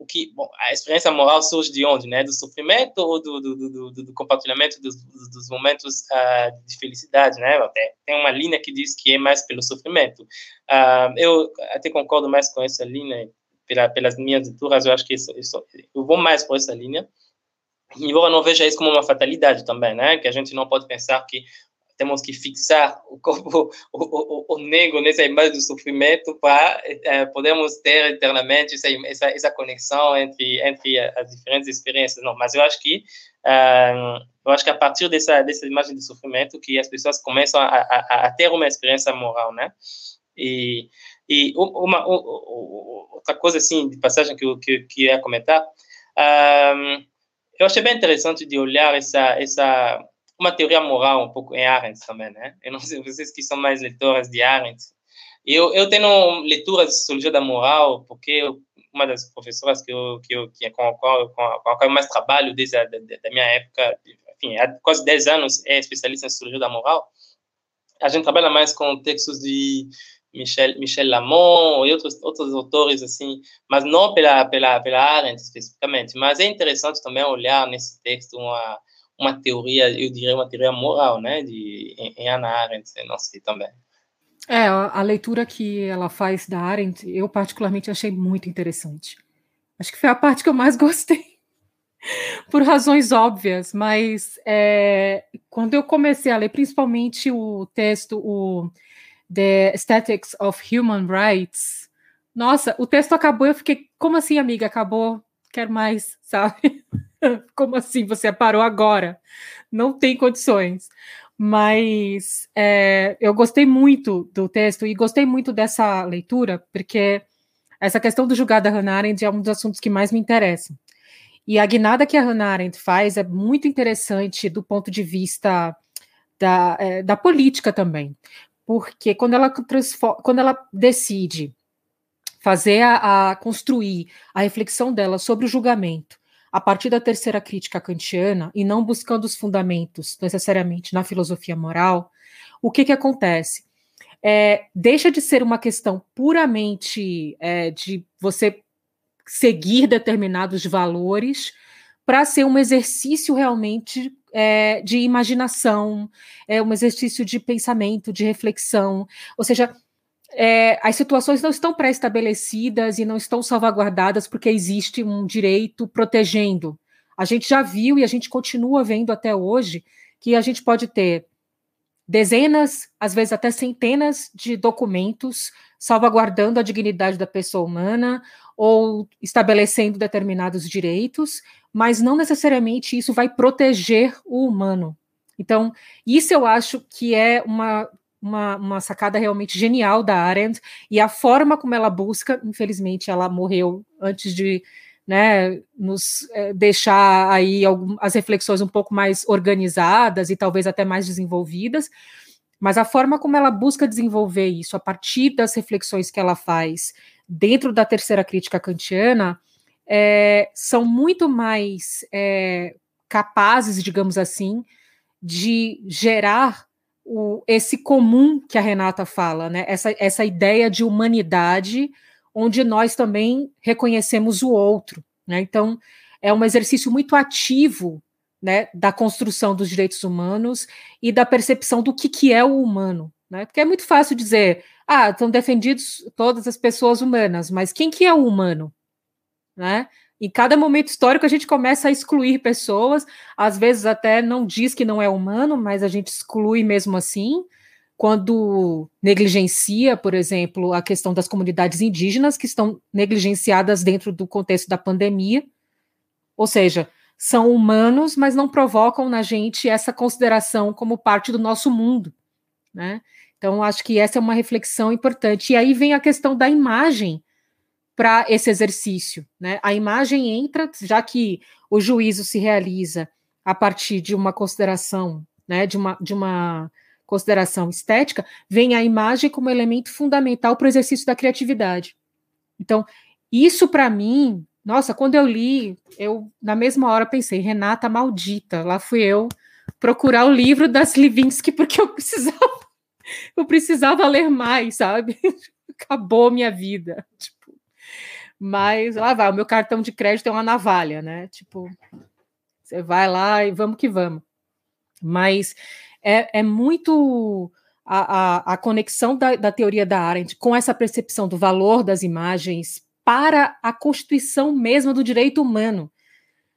o que bom, a experiência moral surge de onde, né? Do sofrimento ou do, do, do, do compartilhamento dos, dos momentos uh, de felicidade, né? Até, tem uma linha que diz que é mais pelo sofrimento. Uh, eu até concordo mais com essa linha pela, pelas minhas leituras. Eu acho que isso, isso, eu vou mais por essa linha. Embora não veja isso como uma fatalidade também, né? Que a gente não pode pensar que temos que fixar o corpo, o, o, o negro nessa imagem do sofrimento para é, podermos ter eternamente essa, essa, essa, conexão entre, entre as diferentes experiências. Não, mas eu acho que eu acho que a partir dessa, dessa imagem de sofrimento que as pessoas começam a, a, a ter uma experiência moral, né? E, e uma, outra coisa assim de passagem que eu, que, que eu ia comentar, eu achei bem interessante de olhar essa essa uma teoria moral um pouco em Arendt também, né? Eu não sei vocês que são mais leitoras de Arendt. Eu, eu tenho leituras de sociologia da moral, porque uma das professoras que eu, que eu, que é com, a qual, com, a, qual eu mais trabalho desde a da, da minha época, enfim, há quase 10 anos, é especialista em sociologia da moral. A gente trabalha mais com textos de Michel, Michel Lamont e outros, outros autores, assim, mas não pela, pela, pela Arendt especificamente. Mas é interessante também olhar nesse texto uma uma teoria, eu diria uma teoria moral, né, de, em, Hannah Arendt, não sei também. É, a leitura que ela faz da Arendt, eu particularmente achei muito interessante. Acho que foi a parte que eu mais gostei. por razões óbvias, mas é, quando eu comecei a ler, principalmente o texto, o The Aesthetics of Human Rights, nossa, o texto acabou, eu fiquei, como assim, amiga, acabou? Quero mais, sabe? como assim, você parou agora? Não tem condições. Mas é, eu gostei muito do texto e gostei muito dessa leitura, porque essa questão do julgar da Hannah Arendt é um dos assuntos que mais me interessam. E a guinada que a Hannah Arendt faz é muito interessante do ponto de vista da, é, da política também, porque quando ela, quando ela decide fazer a, a, construir a reflexão dela sobre o julgamento a partir da terceira crítica kantiana e não buscando os fundamentos necessariamente na filosofia moral, o que que acontece? É, deixa de ser uma questão puramente é, de você seguir determinados valores para ser um exercício realmente é, de imaginação, é um exercício de pensamento, de reflexão. Ou seja, é, as situações não estão pré-estabelecidas e não estão salvaguardadas porque existe um direito protegendo. A gente já viu e a gente continua vendo até hoje que a gente pode ter dezenas, às vezes até centenas de documentos salvaguardando a dignidade da pessoa humana ou estabelecendo determinados direitos, mas não necessariamente isso vai proteger o humano. Então, isso eu acho que é uma, uma, uma sacada realmente genial da Arendt, e a forma como ela busca, infelizmente, ela morreu antes de né, nos é, deixar aí algum, as reflexões um pouco mais organizadas e talvez até mais desenvolvidas, mas a forma como ela busca desenvolver isso a partir das reflexões que ela faz dentro da terceira crítica kantiana, é, são muito mais é, capazes, digamos assim, de gerar o, esse comum que a Renata fala, né? essa, essa ideia de humanidade, onde nós também reconhecemos o outro. Né? Então, é um exercício muito ativo né, da construção dos direitos humanos e da percepção do que, que é o humano. Né? Porque é muito fácil dizer, ah, estão defendidos todas as pessoas humanas, mas quem que é o humano? Né? Em cada momento histórico a gente começa a excluir pessoas, às vezes até não diz que não é humano, mas a gente exclui mesmo assim, quando negligencia, por exemplo, a questão das comunidades indígenas que estão negligenciadas dentro do contexto da pandemia. Ou seja, são humanos, mas não provocam na gente essa consideração como parte do nosso mundo, né? Então, acho que essa é uma reflexão importante. E aí vem a questão da imagem para esse exercício. Né? A imagem entra, já que o juízo se realiza a partir de uma consideração, né, de, uma, de uma consideração estética, vem a imagem como elemento fundamental para o exercício da criatividade. Então, isso para mim, nossa, quando eu li, eu na mesma hora pensei, Renata maldita, lá fui eu procurar o livro das Livinsky porque eu precisava eu precisava ler mais, sabe? Acabou minha vida. Tipo, mas lá vai, o meu cartão de crédito é uma navalha, né? Tipo, você vai lá e vamos que vamos. Mas é, é muito a, a, a conexão da, da teoria da Arendt com essa percepção do valor das imagens para a constituição mesma do direito humano.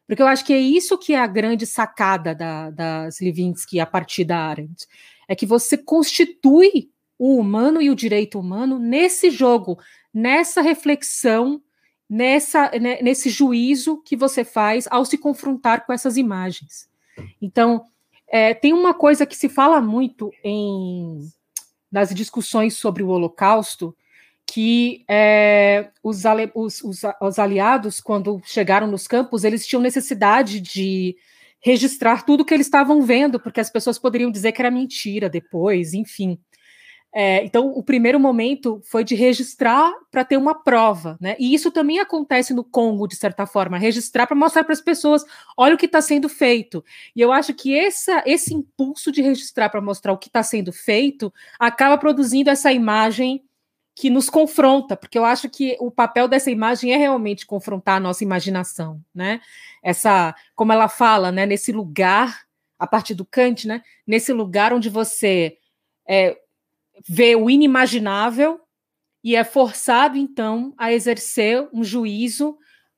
Porque eu acho que é isso que é a grande sacada da, das Levinsky a partir da Arendt é que você constitui o humano e o direito humano nesse jogo, nessa reflexão, nessa, né, nesse juízo que você faz ao se confrontar com essas imagens. Então, é, tem uma coisa que se fala muito em nas discussões sobre o Holocausto, que é, os, os, os, os aliados, quando chegaram nos campos, eles tinham necessidade de registrar tudo que eles estavam vendo, porque as pessoas poderiam dizer que era mentira depois, enfim. É, então, o primeiro momento foi de registrar para ter uma prova, né? E isso também acontece no Congo, de certa forma, registrar para mostrar para as pessoas, olha o que está sendo feito. E eu acho que essa, esse impulso de registrar para mostrar o que está sendo feito acaba produzindo essa imagem que nos confronta, porque eu acho que o papel dessa imagem é realmente confrontar a nossa imaginação, né? Essa, como ela fala, né, nesse lugar, a partir do Kant, né, nesse lugar onde você é, vê o inimaginável e é forçado então a exercer um juízo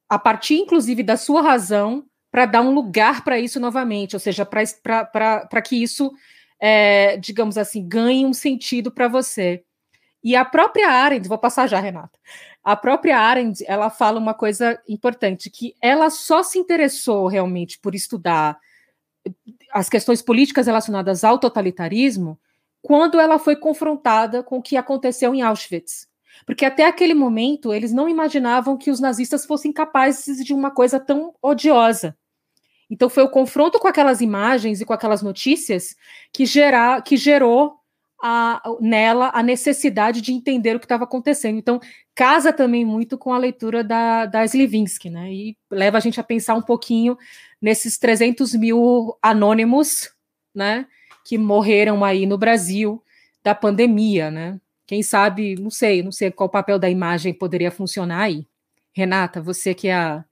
a partir inclusive da sua razão para dar um lugar para isso novamente, ou seja, para que isso, é, digamos assim, ganhe um sentido para você. E a própria Arendt, vou passar já, Renata. A própria Arendt, ela fala uma coisa importante, que ela só se interessou realmente por estudar as questões políticas relacionadas ao totalitarismo quando ela foi confrontada com o que aconteceu em Auschwitz. Porque até aquele momento eles não imaginavam que os nazistas fossem capazes de uma coisa tão odiosa. Então foi o confronto com aquelas imagens e com aquelas notícias que, gera, que gerou a, nela a necessidade de entender o que estava acontecendo. Então, casa também muito com a leitura da, da Slivinsky, né? E leva a gente a pensar um pouquinho nesses 300 mil anônimos, né? Que morreram aí no Brasil da pandemia, né? Quem sabe, não sei, não sei qual papel da imagem poderia funcionar aí. Renata, você que é a,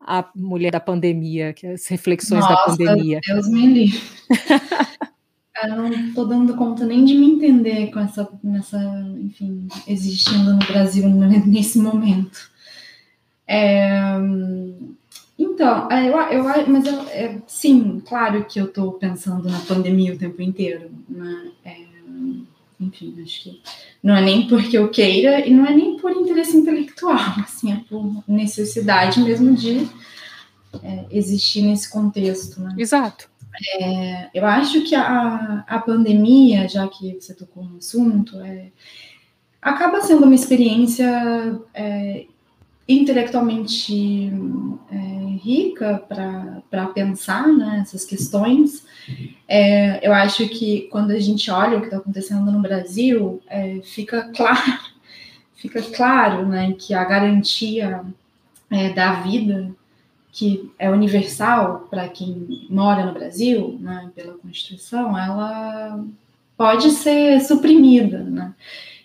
a mulher da pandemia, que é as reflexões Nossa, da pandemia. Deus me livre. Eu não estou dando conta nem de me entender com essa, nessa, enfim, existindo no Brasil nesse momento. É, então, é, eu, eu, mas eu, é, sim, claro que eu estou pensando na pandemia o tempo inteiro. Né? É, enfim, acho que não é nem porque eu queira e não é nem por interesse intelectual, assim, é por necessidade mesmo de é, existir nesse contexto. Né? Exato. É, eu acho que a, a pandemia, já que você tocou no assunto, é, acaba sendo uma experiência intelectualmente rica para pensar né, essas questões. É, eu acho que quando a gente olha o que está acontecendo no Brasil, é, fica claro, fica claro né, que a garantia da vida que é universal para quem mora no Brasil, né, pela Constituição, ela pode ser suprimida, né?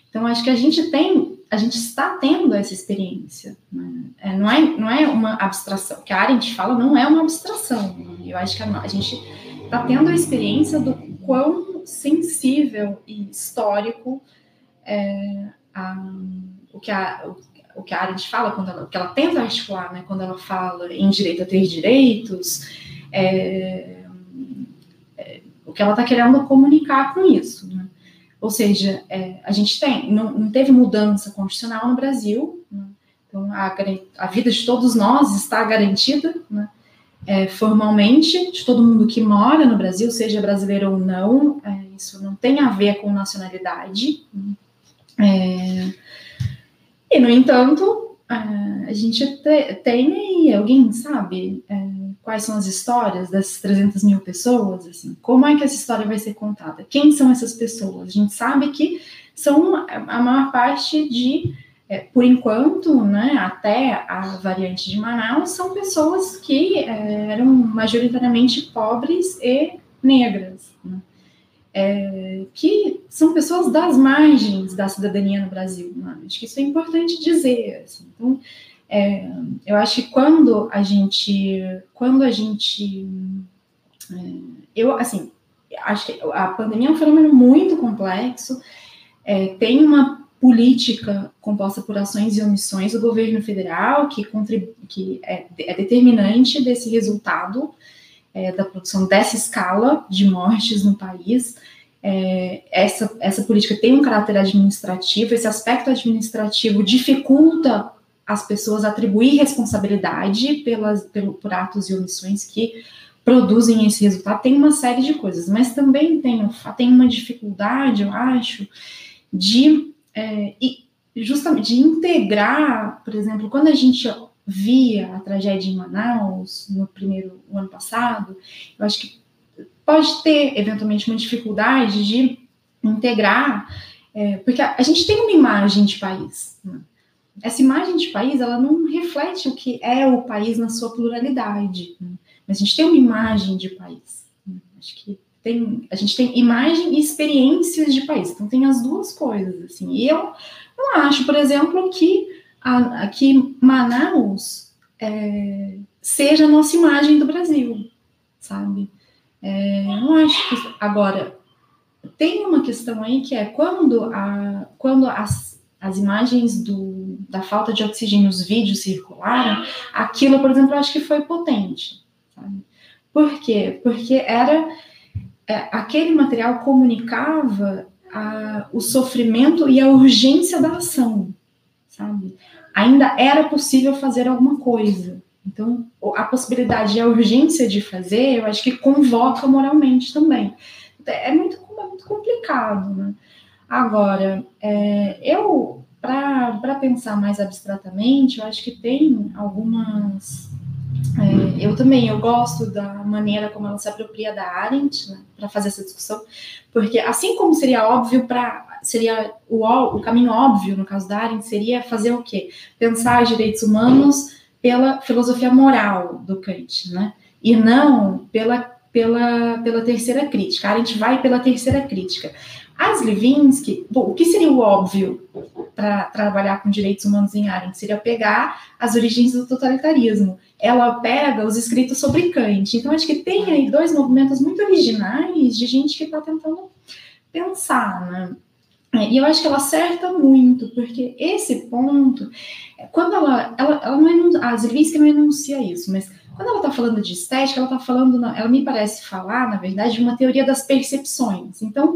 Então acho que a gente tem, a gente está tendo essa experiência, né? é, não é não é uma abstração. O que a Arendt fala não é uma abstração. Eu acho que a, a gente está tendo a experiência do quão sensível e histórico é, a, o que a, o que a Arendt fala, quando ela, o que ela tenta articular, né, quando ela fala em direito a ter direitos, é, é, o que ela está querendo comunicar com isso. Né? Ou seja, é, a gente tem, não, não, teve mudança constitucional no Brasil, né? então a, a, vida de todos nós está garantida, né? É, formalmente, de todo mundo que mora no Brasil, seja brasileiro ou não, é, isso não tem a ver com nacionalidade. Né? É, e, no entanto, a gente tem aí, alguém sabe é, quais são as histórias dessas 300 mil pessoas? Assim, como é que essa história vai ser contada? Quem são essas pessoas? A gente sabe que são a maior parte de, é, por enquanto, né, até a variante de Manaus, são pessoas que é, eram majoritariamente pobres e negras. Né? é, que são pessoas das margens da cidadania no Brasil. Né? Acho que isso é importante dizer. Assim. Então, é, eu acho que quando a gente, quando a gente, é, eu assim, acho que a pandemia é um fenômeno muito complexo. É, tem uma política composta por ações e omissões do governo federal que, contribui, que é, é determinante desse resultado é, da produção dessa escala de mortes no país. É, essa, essa política tem um caráter administrativo, esse aspecto administrativo dificulta as pessoas atribuir responsabilidade pelas, pelo, por atos e omissões que produzem esse resultado. Tem uma série de coisas, mas também tem, tem uma dificuldade, eu acho, de é, justamente de integrar, por exemplo, quando a gente via a tragédia em Manaus no primeiro ano passado, eu acho que pode ter eventualmente uma dificuldade de integrar, é, porque a, a, gente tem uma imagem de país. Né? Essa imagem de país ela não reflete o que é o país na sua pluralidade, né? mas a gente tem uma imagem de país. Né? Acho que tem, a gente tem imagem e experiências de país, então tem as duas coisas. Assim. E eu não acho, por exemplo, que que Manaus é, seja a nossa imagem do Brasil, sabe? É, não acho que. Agora, tem uma questão aí que é quando, a, quando as, as imagens do, da falta de oxigênio, os vídeos circularam, aquilo, por exemplo, eu acho que foi potente. sabe? Por quê? Porque era é, aquele material comunicava a, o sofrimento e a urgência da ação, sabe? Ainda era possível fazer alguma coisa. Então, a possibilidade e a urgência de fazer, eu acho que convoca moralmente também. É muito, é muito complicado, né? Agora, é, eu, para pensar mais abstratamente, eu acho que tem algumas é, eu também, eu gosto da maneira como ela se apropria da Arendt, né, para fazer essa discussão, porque assim como seria óbvio para seria o, o caminho óbvio no caso da Arendt seria fazer o quê? Pensar os direitos humanos pela filosofia moral do Kant, né? E não pela pela, pela terceira crítica. A Arendt vai pela terceira crítica. As Levinsky, bom, o que seria o óbvio para trabalhar com direitos humanos em Arendt? Seria pegar as origens do totalitarismo. Ela pega os escritos sobre Kant. Então, acho que tem aí dois movimentos muito originais de gente que está tentando pensar, né? E eu acho que ela acerta muito, porque esse ponto, quando ela, ela, ela não enuncia, a Zervinsky não enuncia isso, mas quando ela está falando de estética, ela está falando, ela me parece falar, na verdade, de uma teoria das percepções. Então,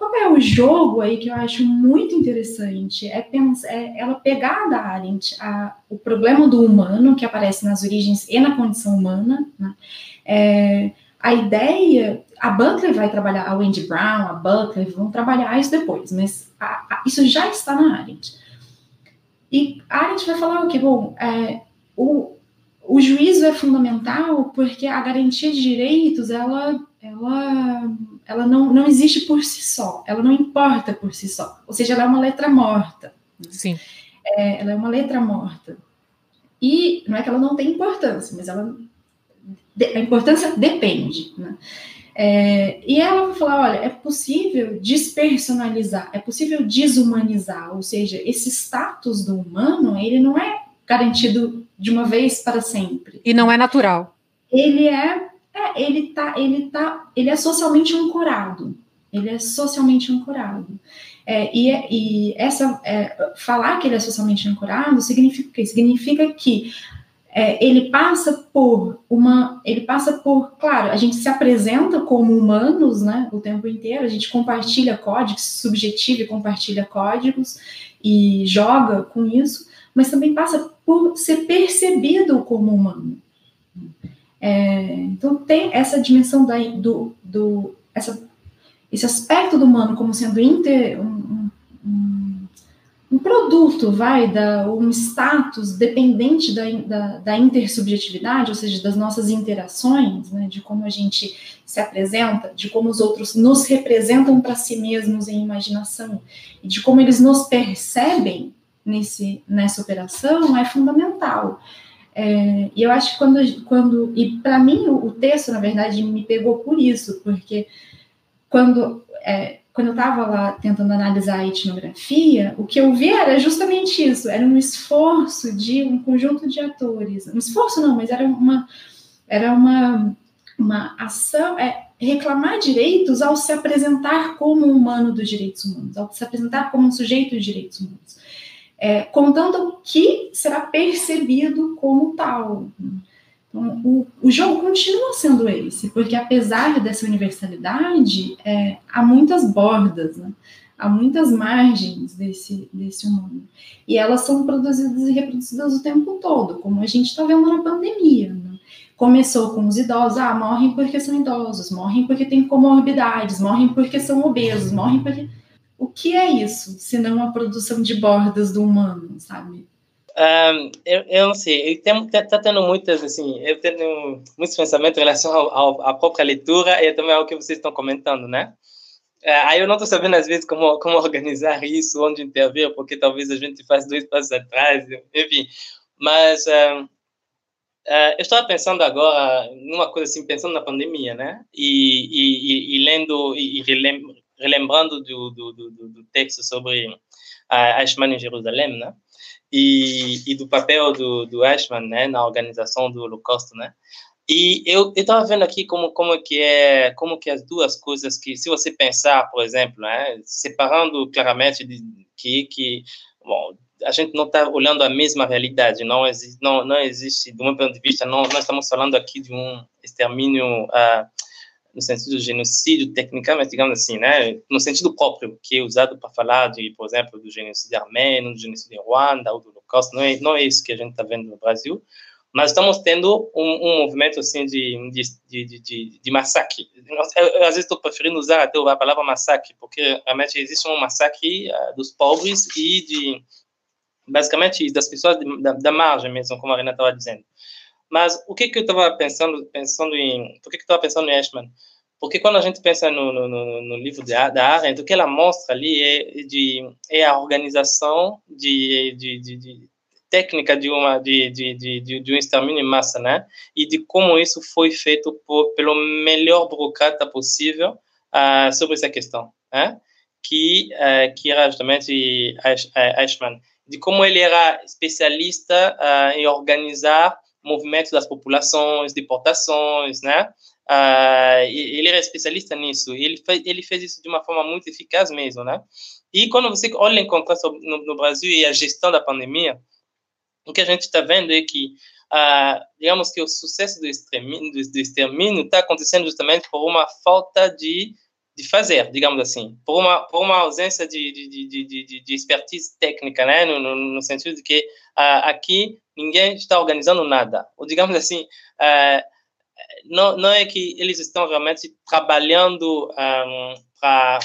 qual é o jogo aí que eu acho muito interessante? É, pensar, é ela pegar da Arendt a, o problema do humano, que aparece nas origens e na condição humana, né? É, a ideia, a Butler vai trabalhar, a Wendy Brown, a Butler vão trabalhar isso depois, mas a, a, isso já está na Arendt. E a Arendt vai falar o que? Bom, é, o, o juízo é fundamental porque a garantia de direitos, ela ela, ela não, não existe por si só, ela não importa por si só. Ou seja, ela é uma letra morta. Sim. É, ela é uma letra morta. E não é que ela não tem importância, mas ela a importância depende. Né? É, e ela vai falar: olha, é possível despersonalizar, é possível desumanizar, ou seja, esse status do humano ele não é garantido de uma vez para sempre. E não é natural. Ele é é, ele tá, ele tá, ele é socialmente ancorado. Ele é socialmente ancorado. É, e, e essa é, falar que ele é socialmente ancorado significa o quê? Significa que é, ele passa por uma, ele passa por, claro, a gente se apresenta como humanos, né, o tempo inteiro, a gente compartilha códigos, subjetiva e compartilha códigos e joga com isso, mas também passa por ser percebido como humano. É, então tem essa dimensão da, do, do essa, esse aspecto do humano como sendo inter, um, um, um, produto, vai, da, um status dependente da, da, da, intersubjetividade, ou seja, das nossas interações, né, de como a gente se apresenta, de como os outros nos representam para si mesmos em imaginação, e de como eles nos percebem nesse, nessa operação, é fundamental. É, e eu acho que quando, quando e para mim o, o, texto, na verdade, me pegou por isso, porque quando, é, quando eu estava lá tentando analisar a etnografia, o que eu vi era justamente isso, era um esforço de um conjunto de atores, um esforço não, mas era uma, era uma, uma ação, é, reclamar direitos ao se apresentar como um humano dos direitos humanos, ao se apresentar como um sujeito de direitos humanos é, contando que será percebido como tal. Então, o, o, jogo continua sendo esse, porque apesar dessa universalidade, é, há muitas bordas, né? há muitas margens desse, desse mundo. E elas são produzidas e reproduzidas o tempo todo, como a gente está vendo na pandemia. Né? Começou com os idosos, ah, morrem porque são idosos, morrem porque têm comorbidades, morrem porque são obesos, morrem porque o que é isso, se não a produção de bordas do humano, sabe? Um, eu, eu não sei, está tá tendo muitas, assim, eu tenho muitos pensamentos em relação ao, ao, à própria leitura e também ao que vocês estão comentando, né? Uh, aí eu não estou sabendo, às vezes, como, como organizar isso, onde intervir, porque talvez a gente faz dois passos atrás, enfim. Mas uh, eu estava pensando agora numa coisa assim, pensando na pandemia, né? E, e, e, e lendo e, e relembrando do, do, do, do texto sobre a Eichmann em Jerusalém, né? E, e do papel do, do Eichmann, né, na organização do Holocausto, né? E eu estava vendo aqui como como que é como que as duas coisas que se você pensar, por exemplo, né, separando claramente de, que que bom a gente não está olhando a mesma realidade, não existe, não, não existe, do meu ponto de vista, não, nós estamos falando aqui de um extermínio uh, no sentido de genocídio, tecnicamente, digamos assim, né, no sentido próprio, que é usado para falar, de, por exemplo, do genocídio armênio, do genocídio em Ruanda, ou do Holocausto, não é, não é isso que a gente está vendo no Brasil, mas estamos tendo um, um movimento, assim, de, de, de, de, de massacre. Eu, eu, às vezes, estou preferindo usar até a palavra massacre, porque realmente existe um massacre uh, dos pobres e de, basicamente, das pessoas da, da margem mesmo, como a Renata estava dizendo. Mas o que que eu estava pensando, pensando em, por que que eu estava pensando em Ashman? Porque quando a gente pensa no, no, no livro da, da Arendt, o que ela mostra ali é, de, é a organização de, de, de, de técnica de uma de, de, de, de, um extermínio em massa, né? E de como isso foi feito por, pelo melhor burocrata possível uh, sobre essa questão, né? Que uh, que era justamente Eichmann, de como ele era especialista uh, em organizar movimentos das populações, deportações, né? Uh, ele era especialista nisso. Ele fez, ele fez isso de uma forma muito eficaz mesmo, né? E quando você olha em contraste no, no Brasil e a gestão da pandemia, o que a gente está vendo é que, uh, digamos que o sucesso do extermínio está acontecendo justamente por uma falta de de fazer, digamos assim, por uma, por uma ausência de, de, de, de, de expertise técnica, né? no, no, no sentido de que uh, aqui ninguém está organizando nada. Ou, digamos assim, uh, não, não é que eles estão realmente trabalhando um, para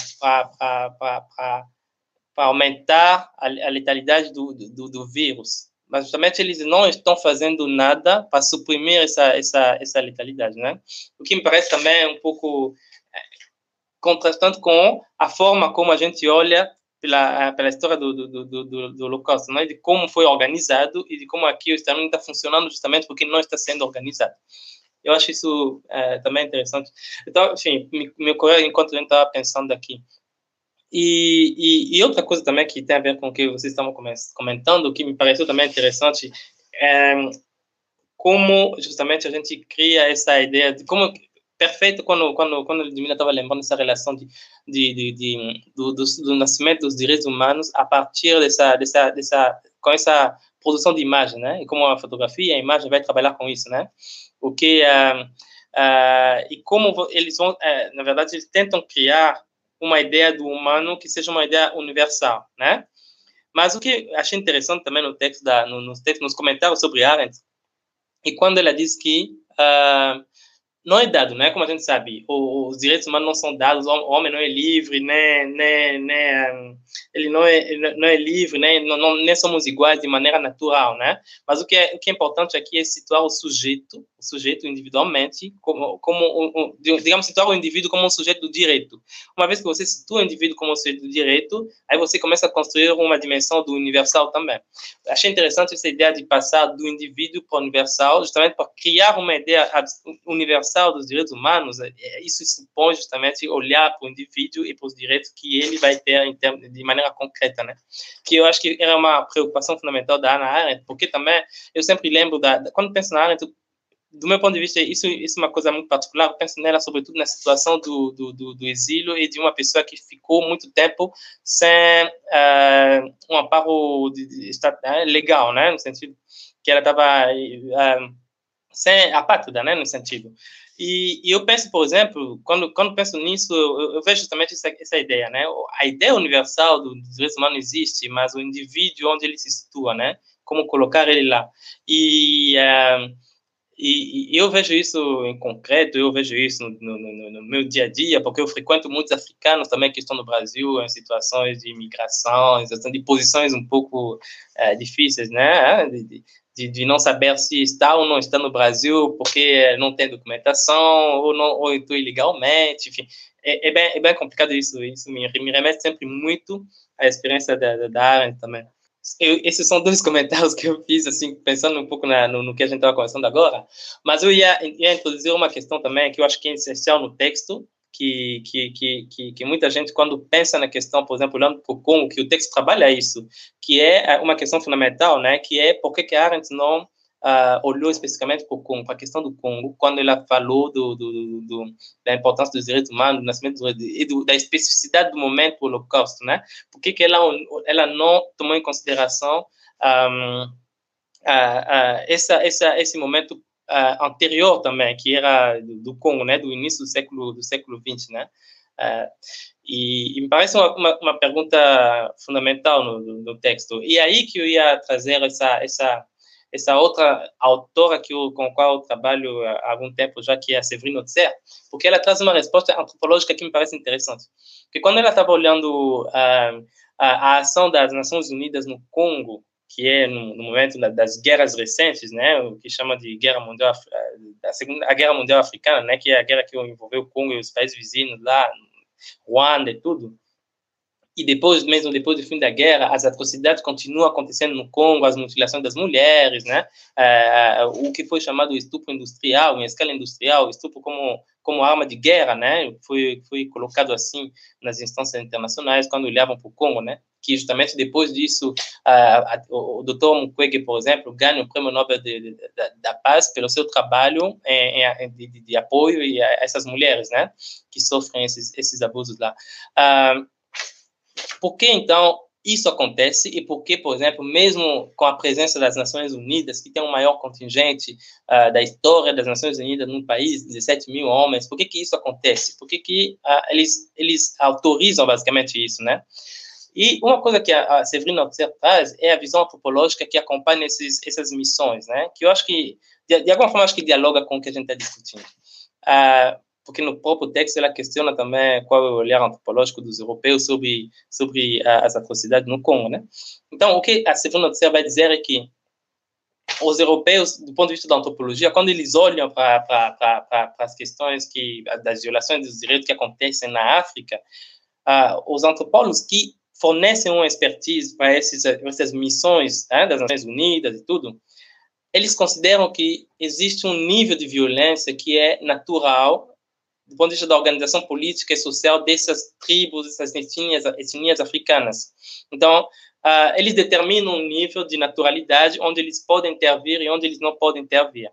aumentar a, a letalidade do, do, do vírus, mas justamente eles não estão fazendo nada para suprimir essa, essa, essa letalidade, né? O que me parece também um pouco contrastando com a forma como a gente olha pela, pela história do, do, do, do, do Holocausto, né? de como foi organizado e de como aqui o Estado está funcionando justamente porque não está sendo organizado. Eu acho isso é, também interessante. Então, enfim, me, me ocorreu enquanto a gente estava pensando aqui. E, e, e, outra coisa também que tem a ver com o que vocês estavam comentando, que me pareceu também interessante, é como justamente a gente cria essa ideia de como perfeito quando quando quando Ludmila estava lembrando essa relação de, de, de, de do, do, do, nascimento dos direitos humanos a partir dessa dessa dessa com essa produção de imagem, né? E como a fotografia, a imagem vai trabalhar com isso, né? O que uh, uh, e como eles vão, uh, na verdade, eles tentam criar uma ideia do humano que seja uma ideia universal, né? Mas o que achei interessante também no texto da no, nos textos, nos comentários sobre Arendt, e quando ela diz que uh, não é dado, né? Como a gente sabe, os direitos humanos não são dados, o homem não é livre, né? né, né ele não é, não é livre, né? Não, não, nem somos iguais de maneira natural, né? Mas o que é, o que é importante aqui é situar o sujeito sujeito individualmente, como, como um, digamos, situar o indivíduo como um sujeito do direito. Uma vez que você situa o indivíduo como um sujeito do direito, aí você começa a construir uma dimensão do universal também. Achei interessante essa ideia de passar do indivíduo para o universal, justamente para criar uma ideia universal dos direitos humanos. É, é, isso supõe justamente olhar para o indivíduo e para os direitos que ele vai ter termos, de maneira concreta, né? Que eu acho que era uma preocupação fundamental da Ana Arendt, porque também eu sempre lembro da, quando penso na Arendt, do meu ponto de vista, isso, isso é uma coisa muito particular. Eu penso nela, sobretudo, na situação do, do, do, do exílio e de uma pessoa que ficou muito tempo sem uh, um amparo de, de, de, né, legal, né? No sentido que ela estava uh, eh, sem apátrida, né? No sentido. E, e, eu penso, por exemplo, quando, quando penso nisso, eu, eu vejo justamente essa, essa ideia, né? A ideia universal dos direitos humanos existe, mas o indivíduo, onde ele se situa, né? Como colocar ele lá. E... Uh, e, e, eu vejo isso em concreto, eu vejo isso no, no, no, meu dia a dia, porque eu frequento muitos africanos também que estão no Brasil em situações de imigração, em situações de posições um pouco é, difíceis, né? De, de, de, não saber se está ou não está no Brasil porque não tem documentação ou não ou estou ilegalmente, enfim. É, é, bem, é bem complicado isso, isso me, me remete sempre muito à experiência da, da, da também eu, esses são dois comentários que eu fiz, assim, pensando um pouco na, no, no, que a gente estava conversando agora, mas eu ia, ia introduzir uma questão também que eu acho que é essencial no texto, que, que, que, que, muita gente, quando pensa na questão, por exemplo, olhando para o Congo, que o texto trabalha isso, que é uma questão fundamental, né, que é por que, Arendt não uh, olhou especificamente para, Congo, para a questão do Congo, quando ela falou do, do, do, da importância dos direitos humanos, do nascimento do, e da especificidade do momento do Holocausto, né? Por que, que ela, ela não tomou em consideração um, uh, uh, essa, essa, esse momento anterior também, que era do, Congo, né? Do início do século do século 20, né? E, e, me parece uma, uma, uma pergunta fundamental no, no, texto. E aí que eu ia trazer essa, essa, essa outra autora que eu, com a qual eu trabalho há algum tempo já, que é a Severine Otzer, porque ela traz uma resposta antropológica que me parece interessante. Porque quando ela estava olhando a, a, a, ação das Nações Unidas no Congo, que é no, no momento das guerras recentes, né, o que chama de guerra mundial, a segunda a guerra mundial africana, né, que é a guerra que envolveu o Congo e os países vizinhos lá Ruanda e tudo. E depois, mesmo depois do fim da guerra, as atrocidades continuam acontecendo no Congo, as mutilações das mulheres, né? É, o que foi chamado estupro industrial, em escala industrial, estupro como como arma de guerra, né? Foi foi colocado assim nas instâncias internacionais quando olhavam para o Congo, né? Que justamente depois disso, uh, o, o Dr. Mukwege, por exemplo, ganha o Prêmio Nobel de, de, de, da Paz pelo seu trabalho em, em, de, de, apoio a essas mulheres, né, que sofrem esses, esses abusos lá. Uh, por que, então, isso acontece e por que, por exemplo, mesmo com a presença das Nações Unidas, que tem o maior contingente uh, da história das Nações Unidas num país, 17 mil homens, por que que isso acontece? Por que que uh, eles, eles autorizam basicamente isso, né? E uma coisa que a, a Severina traz é a visão antropológica que acompanha esses, essas missões, né? Que eu acho que, de, de alguma forma, acho que dialoga com o que a gente está discutindo. Ah, porque no próprio texto ela questiona também qual é o olhar antropológico dos europeus sobre, sobre as atrocidades no Congo, né? Então, o que a Severina vai dizer é que os europeus, do ponto de vista da antropologia, quando eles olham para as questões que, das violações dos direitos que acontecem na África, uh, os antropólogos que fornecem uma expertise para esses, essas missões né, das Nações Unidas e tudo, eles consideram que existe um nível de violência que é natural do ponto de vista da organização política e social dessas tribos, dessas etnias, etnias africanas. Então, uh, eles determinam um nível de naturalidade onde eles podem intervir e onde eles não podem intervir.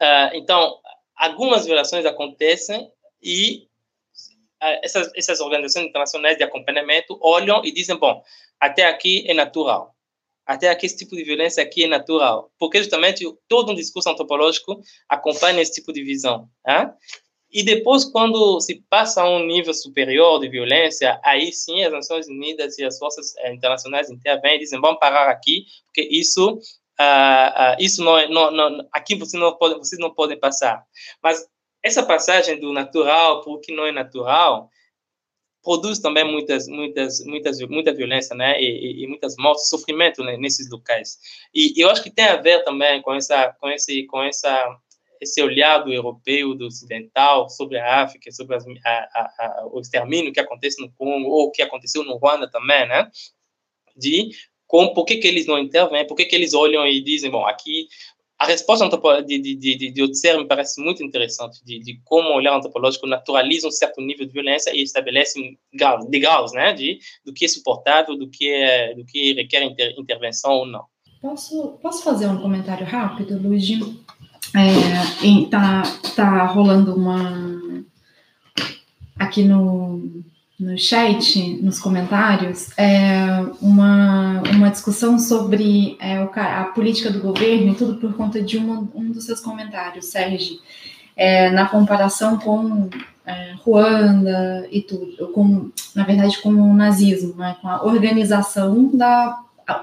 Uh, então, algumas violações acontecem e essas, essas organizações internacionais de acompanhamento olham e dizem, bom, até aqui é natural. Até aqui esse tipo de violência aqui é natural. Porque justamente todo um discurso antropológico acompanha esse tipo de visão. Hein? E depois, quando se passa a um nível superior de violência, aí sim as Nações Unidas e as forças eh, internacionais intervêm e dizem, vamos parar aqui, porque isso, uh, uh, isso não, não, não, aqui você não pode, vocês não podem passar. Mas essa passagem do natural para o que não é natural produz também muitas, muitas, muitas, muita violência, né? E, e, e muitas mortes, sofrimento né? nesses locais. E, eu acho que tem a ver também com essa, com esse, com essa, esse olhar do europeu, do ocidental sobre a África, sobre as, a, a, a, o extermínio que acontece no Congo ou que aconteceu no Ruanda também, né? De por que, que eles não intervêm, por que, que eles olham e dizem, bom, aqui a resposta de, de, de, de Otzer me parece muito interessante, de, de como o olhar antropológico naturaliza um certo nível de violência e estabelece degraus, né, de, do que é suportável, do que, é, do que requer inter, intervenção ou não. Posso, posso fazer um comentário rápido, Luigi? É, tá, tá rolando uma... Aqui no, no chat, nos comentários, é, uma, uma discussão sobre é, a política do governo e tudo por conta de uma, um dos seus comentários, Sérgio, é, na comparação com é, Ruanda e tudo, com, na verdade, com o nazismo, né, com a organização da a,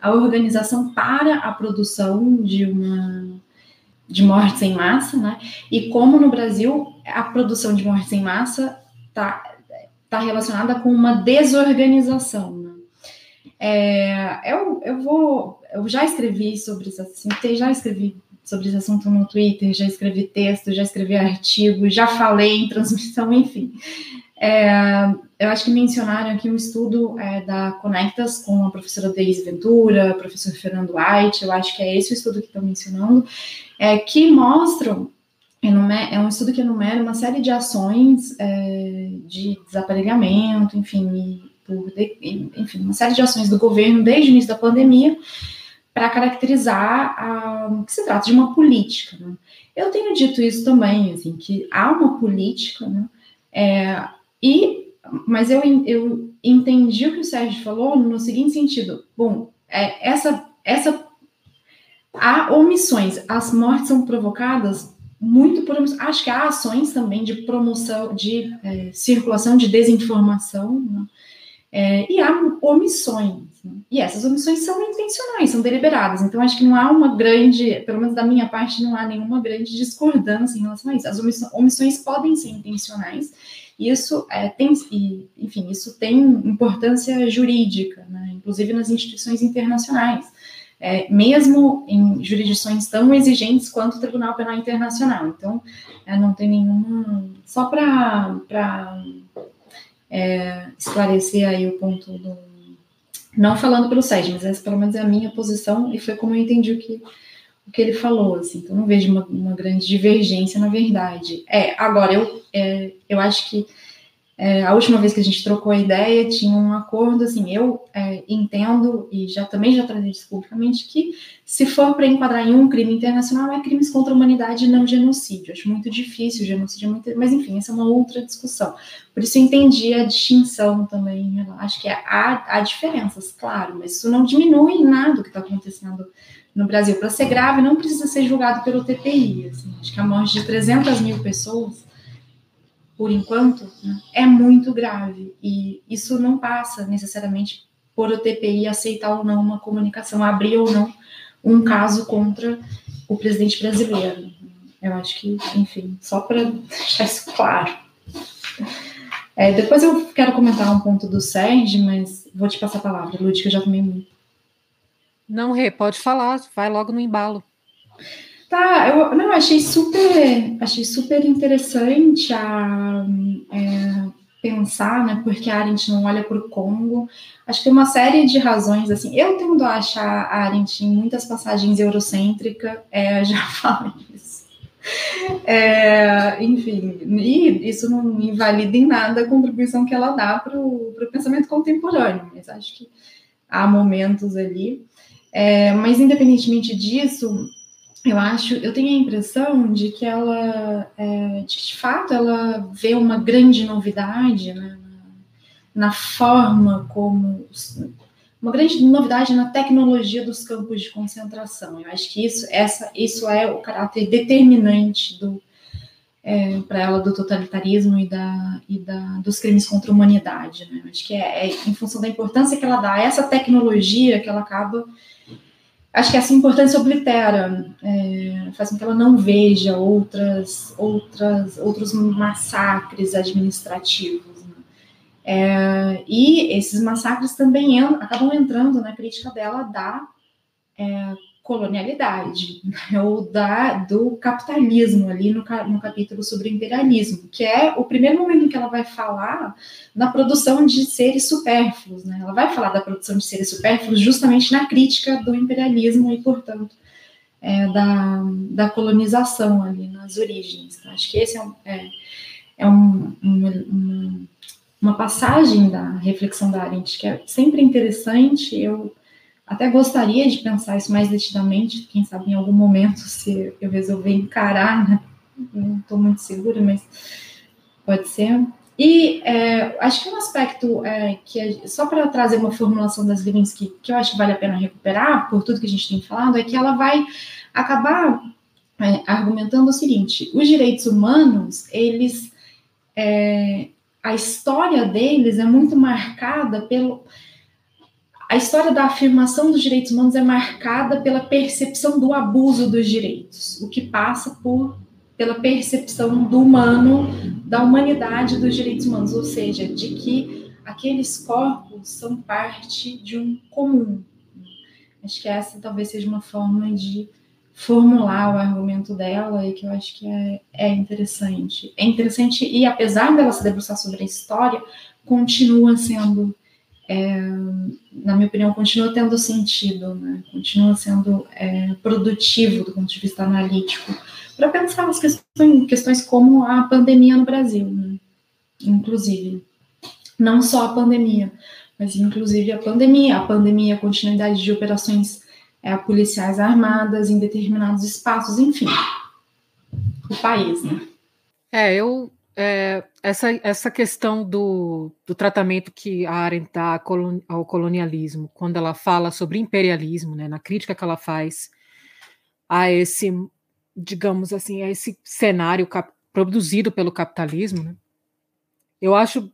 a organização para a produção de uma de mortes em massa, né? E como no Brasil a produção de mortes em massa está está relacionada com uma desorganização. Né? É, eu, eu vou, eu já escrevi sobre esse assunto, já escrevi sobre esse assunto no Twitter, já escrevi texto, já escrevi artigo, já falei em transmissão, enfim. É, eu acho que mencionaram aqui um estudo é, da Conectas com a professora Deise Ventura, professor Fernando White, eu acho que é esse o estudo que estão mencionando, é, que mostram é um estudo que enumera uma série de ações é, de desaparegamento, enfim, por, enfim, uma série de ações do governo desde o início da pandemia para caracterizar a, que se trata de uma política. Né? Eu tenho dito isso também, assim, que há uma política, né? É, e, mas eu, eu entendi o que o Sérgio falou no seguinte sentido: bom, é, essa, essa há omissões, as mortes são provocadas muito por acho que há ações também de promoção, de é, circulação de desinformação, né? é, e há omissões. Né? E essas omissões são intencionais, são deliberadas. Então, acho que não há uma grande, pelo menos da minha parte, não há nenhuma grande discordância em relação a isso. As omissões, omissões podem ser intencionais, isso é, tem, enfim, isso tem importância jurídica, né? inclusive nas instituições internacionais é, mesmo em jurisdições tão exigentes quanto o Tribunal Penal Internacional. Então, é, não tem nenhuma. Só para é, esclarecer aí o ponto do. Não falando pelo SED, mas essa pelo menos é a minha posição e foi como eu entendi o que, o que ele falou. Assim, então, não vejo uma, uma grande divergência, na verdade. É, agora, eu, é, eu acho que é, a última vez que a gente trocou a ideia, tinha um acordo, assim, eu é, entendo, e já também já trazei isso publicamente, que se for para enquadrar em um crime internacional, é crimes contra a humanidade e não genocídio. Acho muito difícil, genocídio é muito... Mas, enfim, essa é uma outra discussão. Por isso eu entendi a distinção também, acho que há, há diferenças, claro, mas isso não diminui em nada o que está acontecendo no Brasil. Para ser grave, não precisa ser julgado pelo TPI, assim, acho que a morte de 300 mil pessoas por enquanto, é muito grave. E isso não passa necessariamente por o TPI aceitar ou não uma comunicação, abrir ou não um caso contra o presidente brasileiro. Eu acho que, enfim, só para deixar isso claro. É, depois eu quero comentar um ponto do Sérgio, mas vou te passar a palavra, Lúdica, eu já tomei muito. Não, Rê, pode falar, vai logo no embalo. Tá, eu não, achei super, achei super interessante a é, pensar, né? Porque a Arendt não olha para o Congo. Acho que tem uma série de razões, assim. Eu tendo a achar a Arendt em muitas passagens eurocêntrica, é, já falo isso. É, enfim, e isso não invalida em nada a contribuição que ela dá para o pensamento contemporâneo, mas acho que há momentos ali. É, mas, independentemente disso, eu acho, eu tenho a impressão de que ela, é, de, fato, ela vê uma grande novidade né, na, na forma como uma grande novidade na tecnologia dos campos de concentração. Eu acho que isso, essa, isso é o caráter determinante do é, para ela do totalitarismo e, da, e da, dos crimes contra a humanidade. Né? Acho que é, é em função da importância que ela dá a essa tecnologia que ela acaba acho que essa importância oblitera, é, faz com que ela não veja outras, outras, outros massacres administrativos. Né? É, e esses massacres também acabam entrando na crítica dela da é, colonialidade, né, ou da, do capitalismo, ali no, no capítulo sobre imperialismo, que é o primeiro momento em que ela vai falar na produção de seres supérfluos. Né? Ela vai falar da produção de seres supérfluos justamente na crítica do imperialismo e, portanto, é, da, da colonização ali nas origens. Então, acho que esse é, um, é, é um, um, uma passagem da reflexão da Arendt que é sempre interessante. Eu até gostaria de pensar isso mais detidamente, quem sabe em algum momento, se eu resolver encarar, né? Não estou muito segura, mas pode ser. E é, acho que um aspecto é, que, é, só para trazer uma formulação das Levinsky, que eu acho que vale a pena recuperar, por tudo que a gente tem falado, é que ela vai acabar é, argumentando o seguinte: os direitos humanos, eles. É, a história deles é muito marcada pelo a história da afirmação dos direitos humanos é marcada pela percepção do abuso dos direitos, o que passa por pela percepção do humano, da humanidade dos direitos humanos, ou seja, de que aqueles corpos são parte de um comum. Acho que essa talvez seja uma forma de formular o argumento dela e que eu acho que é, é interessante. É interessante e apesar dela se debruçar sobre a história, continua sendo é, na minha opinião, continua tendo sentido, né? continua sendo é, produtivo do ponto de vista analítico, para pensar nas questões, questões como a pandemia no Brasil, né? inclusive. Não só a pandemia, mas inclusive a pandemia, a pandemia, a continuidade de operações é, policiais armadas em determinados espaços, enfim, o país, né? É, eu é, essa, essa questão do, do tratamento que a Arendt dá ao colonialismo, quando ela fala sobre imperialismo, né, na crítica que ela faz a esse, digamos assim, a esse cenário cap, produzido pelo capitalismo, né, eu acho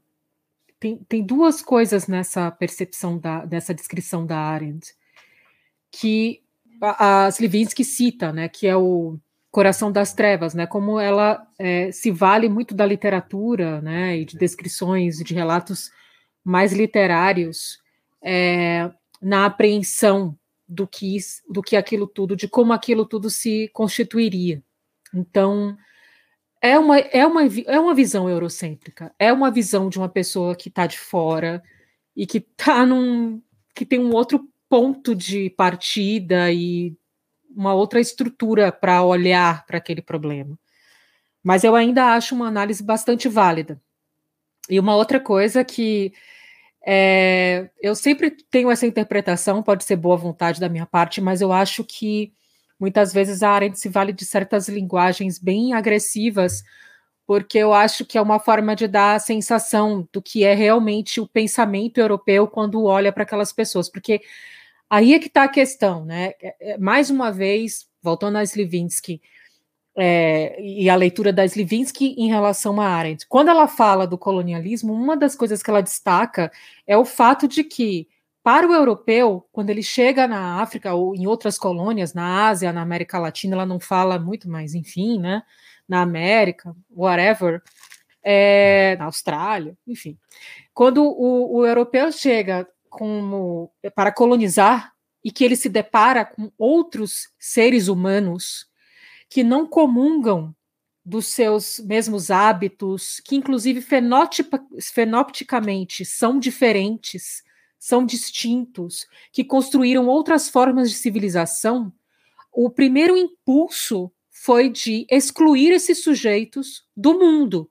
tem, tem duas coisas nessa percepção da, dessa descrição da Arendt que a, a Slivinsky cita, né, que é o Coração das Trevas, né? Como ela é, se vale muito da literatura, né? E de descrições, de relatos mais literários é, na apreensão do que do que aquilo tudo, de como aquilo tudo se constituiria. Então é uma é uma é uma visão eurocêntrica, é uma visão de uma pessoa que está de fora e que tá num que tem um outro ponto de partida e uma outra estrutura para olhar para aquele problema. Mas eu ainda acho uma análise bastante válida. E uma outra coisa que é, eu sempre tenho essa interpretação, pode ser boa vontade da minha parte, mas eu acho que muitas vezes a Arendt se vale de certas linguagens bem agressivas, porque eu acho que é uma forma de dar a sensação do que é realmente o pensamento europeu quando olha para aquelas pessoas, porque Aí é que está a questão, né? É, é, mais uma vez, voltando a Slivinsky é, e a leitura da Slivinsky em relação a Arendt. Quando ela fala do colonialismo, uma das coisas que ela destaca é o fato de que, para o europeu, quando ele chega na África ou em outras colônias, na Ásia, na América Latina, ela não fala muito, mas enfim, né? Na América, whatever, é, na Austrália, enfim. Quando o, o europeu chega como para colonizar e que ele se depara com outros seres humanos que não comungam dos seus mesmos hábitos, que inclusive fenopticamente são diferentes, são distintos, que construíram outras formas de civilização, o primeiro impulso foi de excluir esses sujeitos do mundo.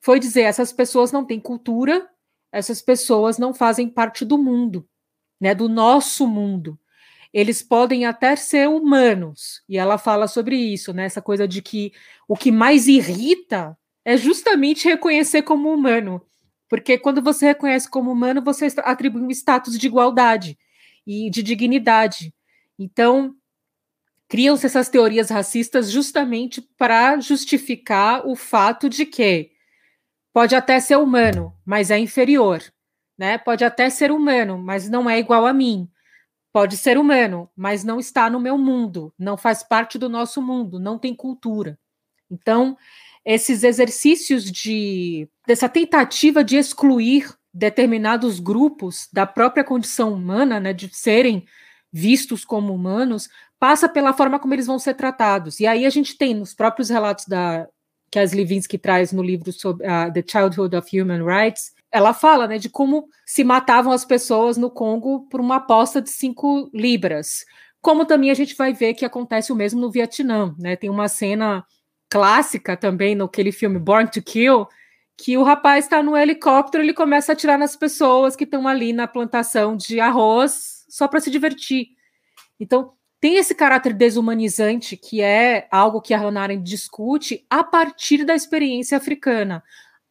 Foi dizer essas pessoas não têm cultura, essas pessoas não fazem parte do mundo, né, do nosso mundo. Eles podem até ser humanos, e ela fala sobre isso, né, essa coisa de que o que mais irrita é justamente reconhecer como humano, porque quando você reconhece como humano, você atribui um status de igualdade e de dignidade. Então, criam-se essas teorias racistas justamente para justificar o fato de que pode até ser humano, mas é inferior, né? Pode até ser humano, mas não é igual a mim. Pode ser humano, mas não está no meu mundo, não faz parte do nosso mundo, não tem cultura. Então, esses exercícios de dessa tentativa de excluir determinados grupos da própria condição humana, né, de serem vistos como humanos, passa pela forma como eles vão ser tratados. E aí a gente tem nos próprios relatos da que a Slivinsky traz no livro sobre uh, The Childhood of Human Rights, ela fala né, de como se matavam as pessoas no Congo por uma aposta de cinco libras. Como também a gente vai ver que acontece o mesmo no Vietnã. Né? Tem uma cena clássica também naquele filme Born to Kill, que o rapaz está no helicóptero, ele começa a atirar nas pessoas que estão ali na plantação de arroz só para se divertir. Então, tem esse caráter desumanizante, que é algo que a Hannah Arendt discute a partir da experiência africana,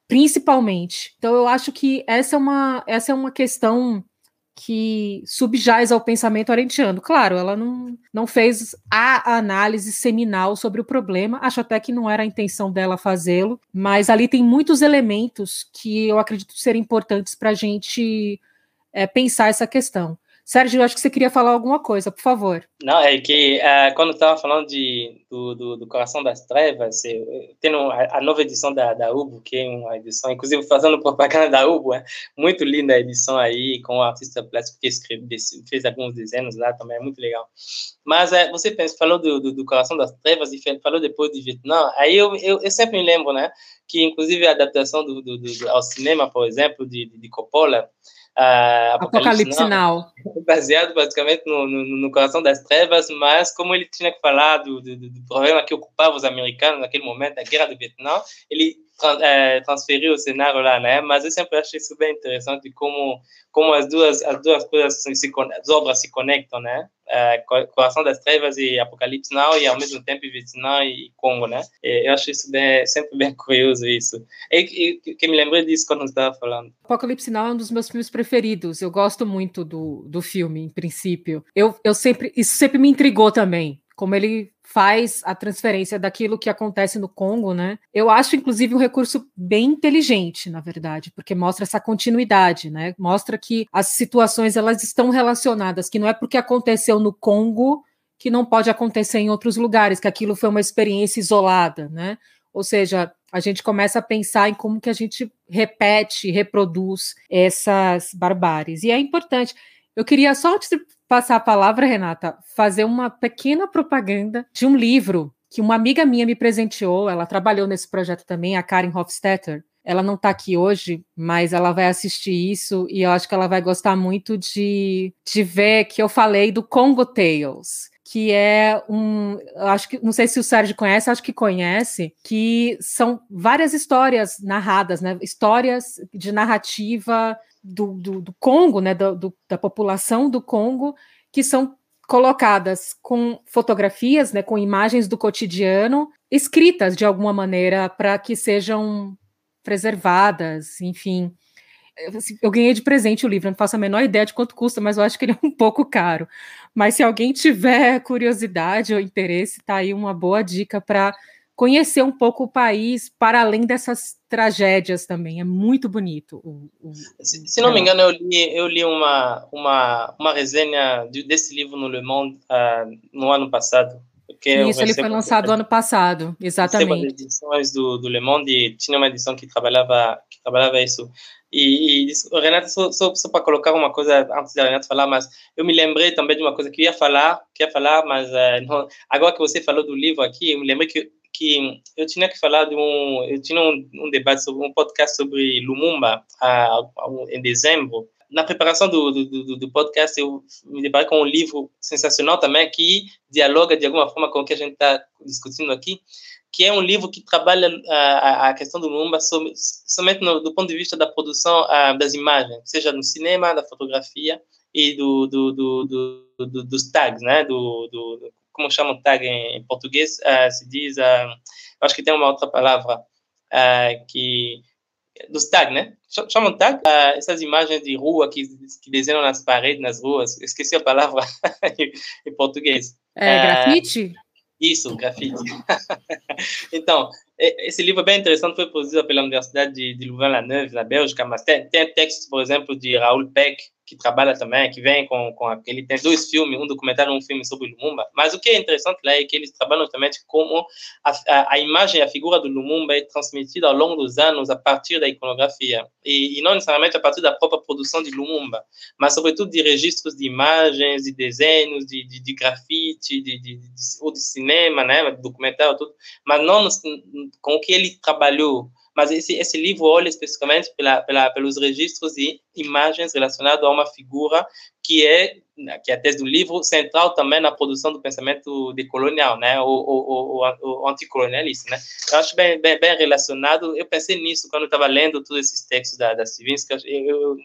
principalmente. Então, eu acho que essa é uma, essa é uma questão que subjaz ao pensamento arendtiano. Claro, ela não, não fez a análise seminal sobre o problema, acho até que não era a intenção dela fazê-lo, mas ali tem muitos elementos que eu acredito serem importantes para a gente é, pensar essa questão. Sérgio, acho que você queria falar alguma coisa, por favor. Não, é que uh, quando estava falando de, do, do, do, Coração das Trevas, tem a, a, nova edição da, da UBO, que é uma edição, inclusive fazendo propaganda da UBO, é muito linda a edição aí, com o artista plástico que escreve, fez alguns desenhos lá, também é muito legal. Mas é, você pensa, falou do, do, do, Coração das Trevas e falou depois de Vietnã, aí eu, eu, eu sempre me lembro, né, que inclusive a adaptação do, do, do, ao cinema, por exemplo, de, de Coppola, uh, Apocalipse, Now, baseado basicamente no, no, no, Coração das Trevas, mas como ele tinha que falar do, do, do, problema que ocupava os americanos naquele momento, a guerra do Vietnã, ele é, transferiu o cenário lá, né? Mas eu sempre achei isso bem interessante como como as duas as duas coisas as obras se conectam, né? Uh, Coração das Trevas e Apocalipse Now, e ao mesmo tempo Vietnã e Congo, né? E eu acho isso bem, sempre bem curioso, isso. E, e que me lembrei disso quando estava falando. Apocalipse Now é um dos meus filmes preferidos, eu gosto muito do, do filme, em princípio. Eu, eu sempre, isso sempre me intrigou também, como ele faz a transferência daquilo que acontece no Congo, né? Eu acho, inclusive, um recurso bem inteligente, na verdade, porque mostra essa continuidade, né? Mostra que as situações elas estão relacionadas, que não é porque aconteceu no Congo que não pode acontecer em outros lugares, que aquilo foi uma experiência isolada, né? Ou seja, a gente começa a pensar em como que a gente repete, reproduz essas barbáries. E é importante. Eu queria só passar a palavra, Renata, fazer uma pequena propaganda de um livro que uma amiga minha me presenteou. Ela trabalhou nesse projeto também, a Karen Hofstetter. Ela não está aqui hoje, mas ela vai assistir isso e eu acho que ela vai gostar muito de, de ver que eu falei do Congo Tales, que é um, acho que não sei se o Sérgio conhece, acho que conhece, que são várias histórias narradas, né? Histórias de narrativa do, do, do Congo, né, do, da população do Congo, que são colocadas com fotografias, né, com imagens do cotidiano, escritas de alguma maneira para que sejam preservadas, enfim. Assim, eu ganhei de presente o livro, não faço a menor ideia de quanto custa, mas eu acho que ele é um pouco caro. Mas se alguém tiver curiosidade ou interesse, tá aí uma boa dica para conhecer um pouco o país para além dessas tragédias também. É muito bonito. O, o, se, se, não me engano, eu li, eu li uma, uma, uma resenha desse livro no Le Monde uh, no ano passado. Isso, ele foi lançado ano passado, exatamente. As edições do, do Le Monde tinha uma edição que trabalhava, que trabalhava isso. E, e Renato, só, só, só para colocar uma coisa antes da Renata falar, mas eu me lembrei também de uma coisa que eu ia falar, que ia falar, mas uh, não, agora que você falou do livro aqui, eu me lembrei que que eu tinha que falar de um, eu tinha um, um debate sobre um podcast sobre Lumumba a, a, em dezembro. Na preparação do, do, do, podcast, eu me deparei com um livro sensacional também que dialoga de alguma forma com o que a gente está discutindo aqui, que é um livro que trabalha a, a questão do Lumumba somente no, do ponto de vista da produção das imagens, seja no cinema, da fotografia e do, do, do, do dos tags, né? Do, do, como chamam tag em, em português, uh, se diz, uh, acho que tem uma outra palavra uh, que dos tag, né? Chamam tag essas imagens de rua que, que desenham nas paredes, nas ruas. Esqueci a palavra em português. É, grafite? Isso, grafite. então, esse livro é bem interessante, foi produzido pela Universidade de, de Louvain-la-Neuve, na Bélgica, mas tem, tem textos, por exemplo, de Raoul Peck, que trabalha também, que vem com, com ele tem dois filmes, um documentário e um filme sobre Lumumba. Mas o que é interessante lá é que eles trabalham também como a, a, a imagem, a figura do Lumumba é transmitida ao longo dos anos a partir da iconografia e, e, não necessariamente a partir da própria produção de Lumumba, mas sobretudo de registros de imagens, de desenhos, de, de, de grafite, de, de, de, ou de cinema, né, documentário, tudo, mas não com o que ele trabalhou mas esse, esse livro olha especificamente pela, pela, pelos registros e imagens relacionadas a uma figura que é, que é a tese do livro, central também na produção do pensamento decolonial, né, o, o, o, o anticolonialista, né. Eu acho bem, bem, bem relacionado, eu pensei nisso quando estava lendo todos esses textos da, da Civinsky, eu, eu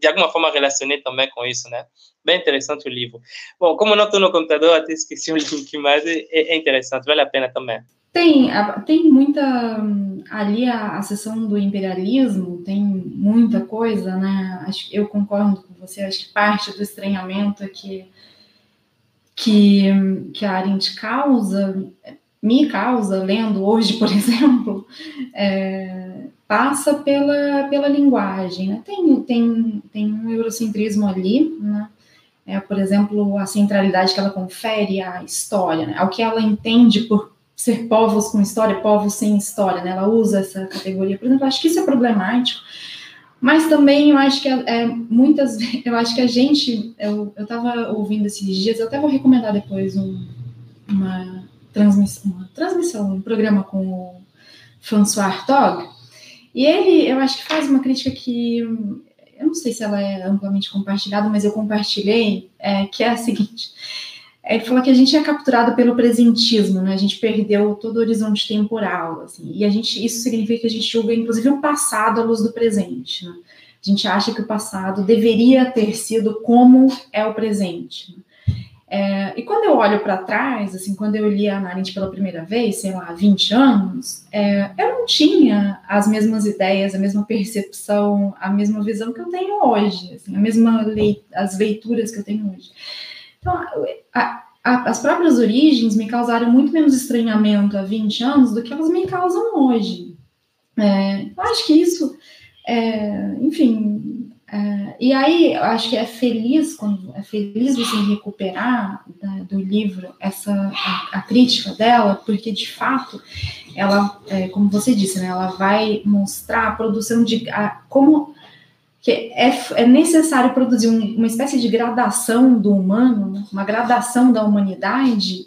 de alguma forma relacionei também com isso, né? Bem interessante o livro. Bom, como não estou no computador, até esqueci o link, mas é, é interessante, vale a pena também. Tem, tem muita. Ali a, a sessão do imperialismo tem muita coisa, né? Acho, eu concordo com você, acho que parte do estranhamento é que, que, que a Arendt causa, me causa, lendo hoje, por exemplo, é, passa pela, pela linguagem. Né? Tem, tem, tem um eurocentrismo ali, né? É, por exemplo, a centralidade que ela confere à história, né? ao que ela entende por ser povos com história, povos sem história, né? Ela usa essa categoria. Por exemplo, acho que isso é problemático. Mas também eu acho que é, é muitas eu acho que a gente, eu estava ouvindo esses dias, eu até vou recomendar depois um, uma transmissão, uma transmissão, um programa com o François Hartog, e ele, eu acho que faz uma crítica que eu não sei se ela é amplamente compartilhada, mas eu compartilhei, é, que é a seguinte: ele falou que a gente é capturado pelo presentismo, né? A gente perdeu todo o horizonte temporal, assim, e a gente, isso significa que a gente julga, inclusive, o passado à luz do presente. Né? A gente acha que o passado deveria ter sido como é o presente. Né? É, e quando eu olho para trás, assim, quando eu li a Arendt pela primeira vez, sei lá, 20 anos, é, eu não tinha as mesmas ideias, a mesma percepção, a mesma visão que eu tenho hoje, assim, a mesma as leituras que eu tenho hoje. Então, a, a, as próprias origens me causaram muito menos estranhamento há 20 anos do que elas me causam hoje. É, eu acho que isso, é, enfim, é, e aí eu acho que é feliz quando é feliz você recuperar da, do livro essa a, a, crítica dela, porque de fato ela, é, como você disse, né, ela vai mostrar a produção de a, como que é, é necessário produzir um, uma espécie de gradação do humano, né, uma gradação da humanidade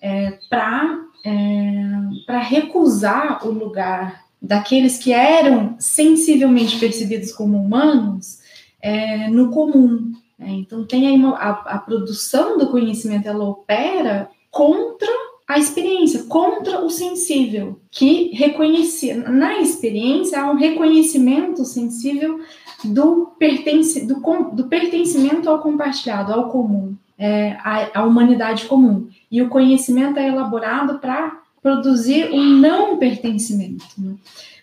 é, para é, para recusar o lugar daqueles que eram sensivelmente percebidos como humanos é, no comum. Né? Então, tem uma, a, a produção do conhecimento, ela opera contra a experiência, contra o sensível, que reconhece, na experiência há um reconhecimento sensível do, do, do pertencimento ao compartilhado, ao comum, é, à, à humanidade comum. E o conhecimento é elaborado para produzir um não pertencimento. Né?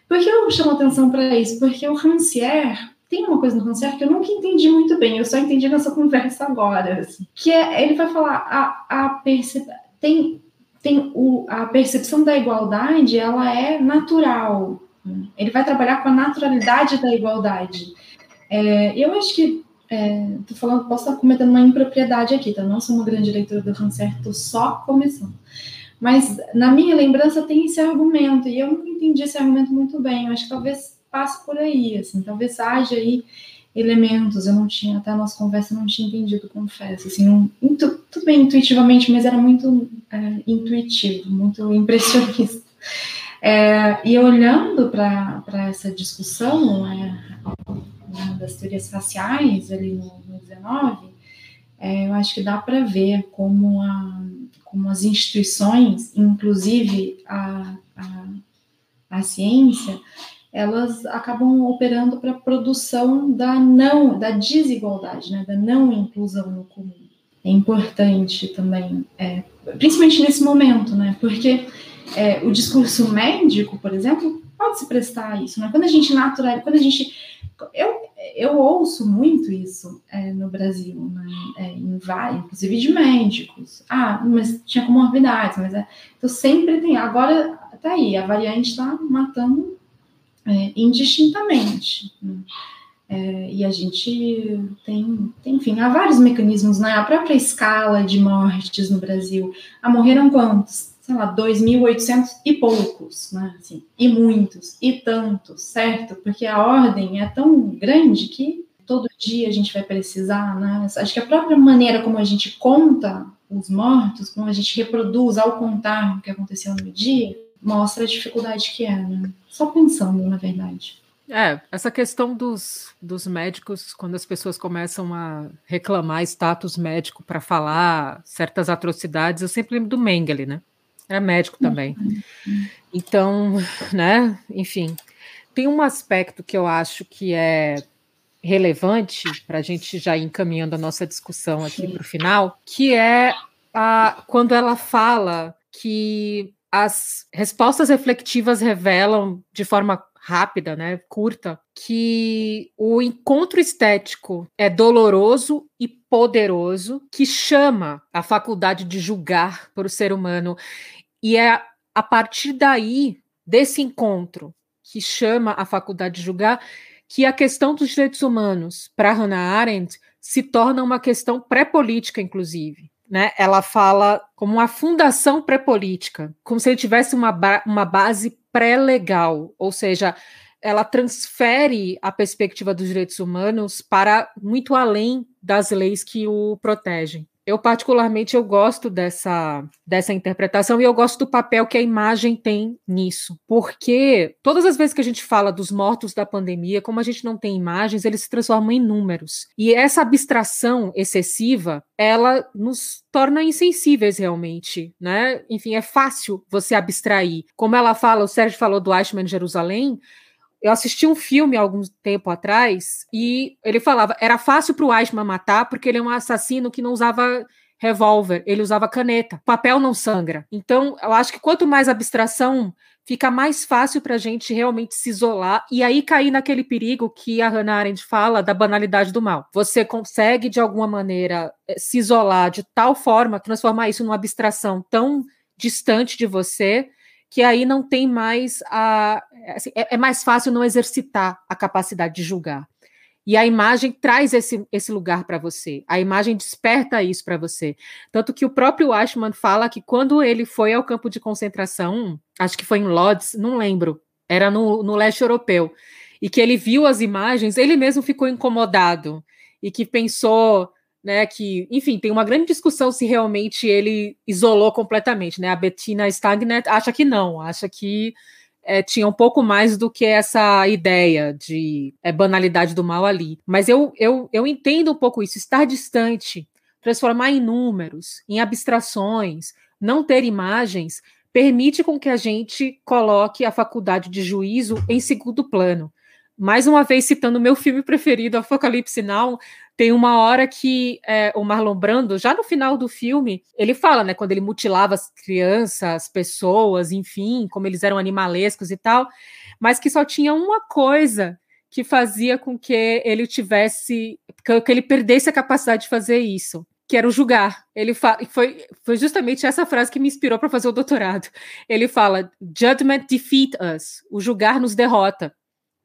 Por que eu chamo atenção para isso? Porque o Rancière tem uma coisa no Rancière que eu nunca entendi muito bem, eu só entendi nessa conversa agora, assim, que é, ele vai falar, a, a percep... tem, tem o, a percepção da igualdade, ela é natural, né? ele vai trabalhar com a naturalidade da igualdade. É, eu acho que é, tô falando, posso estar cometendo uma impropriedade aqui, tá? Não sou uma grande leitora do Rancière, tô só começando. Mas na minha lembrança tem esse argumento, e eu não entendi esse argumento muito bem. Eu acho que talvez passe por aí, assim, talvez haja aí elementos. Eu não tinha, até a nossa conversa, não tinha entendido, confesso. Assim, intu, tudo bem intuitivamente, mas era muito é, intuitivo, muito impressionista. É, e olhando para essa discussão é, né, das teorias faciais ali no, no 19, é, eu acho que dá para ver como a como as instituições, inclusive a, a, a ciência, elas acabam operando para a produção da não, da desigualdade, né, da não inclusão no comum. É importante também, é, principalmente nesse momento, né, porque é, o discurso médico, por exemplo, pode se prestar a isso, né? Quando a gente natural, quando a gente eu, eu ouço muito isso é, no Brasil, né? É, em vários, inclusive de médicos. Ah, mas tinha comorbidades, mas é, então sempre tem. Agora tá aí, a variante está matando é, indistintamente. Né? É, e a gente tem, tem, enfim, há vários mecanismos, né? A própria escala de mortes no Brasil. Ah, morreram quantos? Sei lá, 2.800 e poucos, né? Assim, e muitos, e tantos, certo? Porque a ordem é tão grande que todo dia a gente vai precisar, né? Acho que a própria maneira como a gente conta os mortos, como a gente reproduz ao contar o que aconteceu no dia, mostra a dificuldade que é, né? Só pensando, na verdade. É, essa questão dos, dos médicos, quando as pessoas começam a reclamar status médico para falar certas atrocidades, eu sempre lembro do Mengele, né? Era médico também. Então, né, enfim, tem um aspecto que eu acho que é relevante para a gente já ir encaminhando a nossa discussão aqui para o final, que é a, quando ela fala que as respostas reflexivas revelam de forma rápida, né, curta, que o encontro estético é doloroso e poderoso, que chama a faculdade de julgar para o ser humano. E é a partir daí, desse encontro, que chama a faculdade de julgar, que a questão dos direitos humanos, para Hannah Arendt, se torna uma questão pré-política, inclusive. Né? Ela fala como uma fundação pré-política, como se ele tivesse uma, ba uma base pré-legal, ou seja, ela transfere a perspectiva dos direitos humanos para muito além das leis que o protegem. Eu particularmente eu gosto dessa dessa interpretação e eu gosto do papel que a imagem tem nisso, porque todas as vezes que a gente fala dos mortos da pandemia, como a gente não tem imagens, eles se transformam em números. E essa abstração excessiva, ela nos torna insensíveis realmente, né? Enfim, é fácil você abstrair. Como ela fala, o Sérgio falou do Eichmann em Jerusalém, eu assisti um filme algum tempo atrás e ele falava era fácil para o Eichmann matar porque ele é um assassino que não usava revólver, ele usava caneta. Papel não sangra. Então, eu acho que quanto mais abstração, fica mais fácil para a gente realmente se isolar e aí cair naquele perigo que a Hannah Arendt fala da banalidade do mal. Você consegue, de alguma maneira, eh, se isolar de tal forma, transformar isso numa abstração tão distante de você, que aí não tem mais a. Assim, é, é mais fácil não exercitar a capacidade de julgar. E a imagem traz esse, esse lugar para você. A imagem desperta isso para você. Tanto que o próprio Ashman fala que quando ele foi ao campo de concentração, acho que foi em Lodz, não lembro, era no, no leste europeu, e que ele viu as imagens, ele mesmo ficou incomodado e que pensou, né, que, enfim, tem uma grande discussão se realmente ele isolou completamente, né? A Bettina Stagnet acha que não, acha que é, tinha um pouco mais do que essa ideia de é, banalidade do mal ali. Mas eu, eu, eu entendo um pouco isso, estar distante, transformar em números, em abstrações, não ter imagens, permite com que a gente coloque a faculdade de juízo em segundo plano. Mais uma vez citando meu filme preferido, Apocalipse Now, tem uma hora que é, o Marlon Brando, já no final do filme, ele fala, né, quando ele mutilava as crianças, as pessoas, enfim, como eles eram animalescos e tal, mas que só tinha uma coisa que fazia com que ele tivesse, que ele perdesse a capacidade de fazer isso, que era o julgar. Ele foi, foi justamente essa frase que me inspirou para fazer o doutorado. Ele fala: "Judgment defeat us", o julgar nos derrota.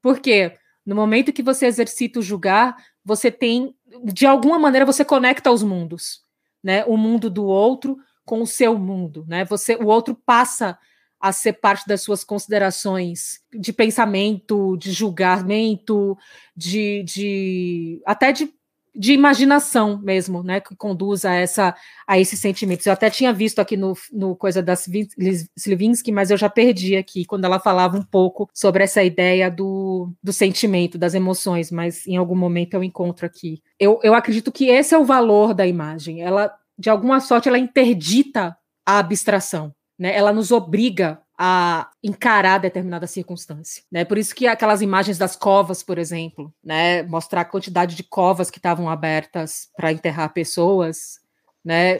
Por quê? No momento que você exercita o julgar, você tem de alguma maneira você conecta os mundos, né? O mundo do outro com o seu mundo, né? Você, o outro passa a ser parte das suas considerações de pensamento, de julgamento, de, de até de de imaginação mesmo, né, que conduz a, essa, a esses sentimentos. Eu até tinha visto aqui no, no coisa da Slivinsky, mas eu já perdi aqui, quando ela falava um pouco sobre essa ideia do, do sentimento, das emoções, mas em algum momento eu encontro aqui. Eu, eu acredito que esse é o valor da imagem. Ela, de alguma sorte, ela interdita a abstração, né? Ela nos obriga a encarar determinada circunstância, né? Por isso que aquelas imagens das covas, por exemplo, né, mostrar a quantidade de covas que estavam abertas para enterrar pessoas, né?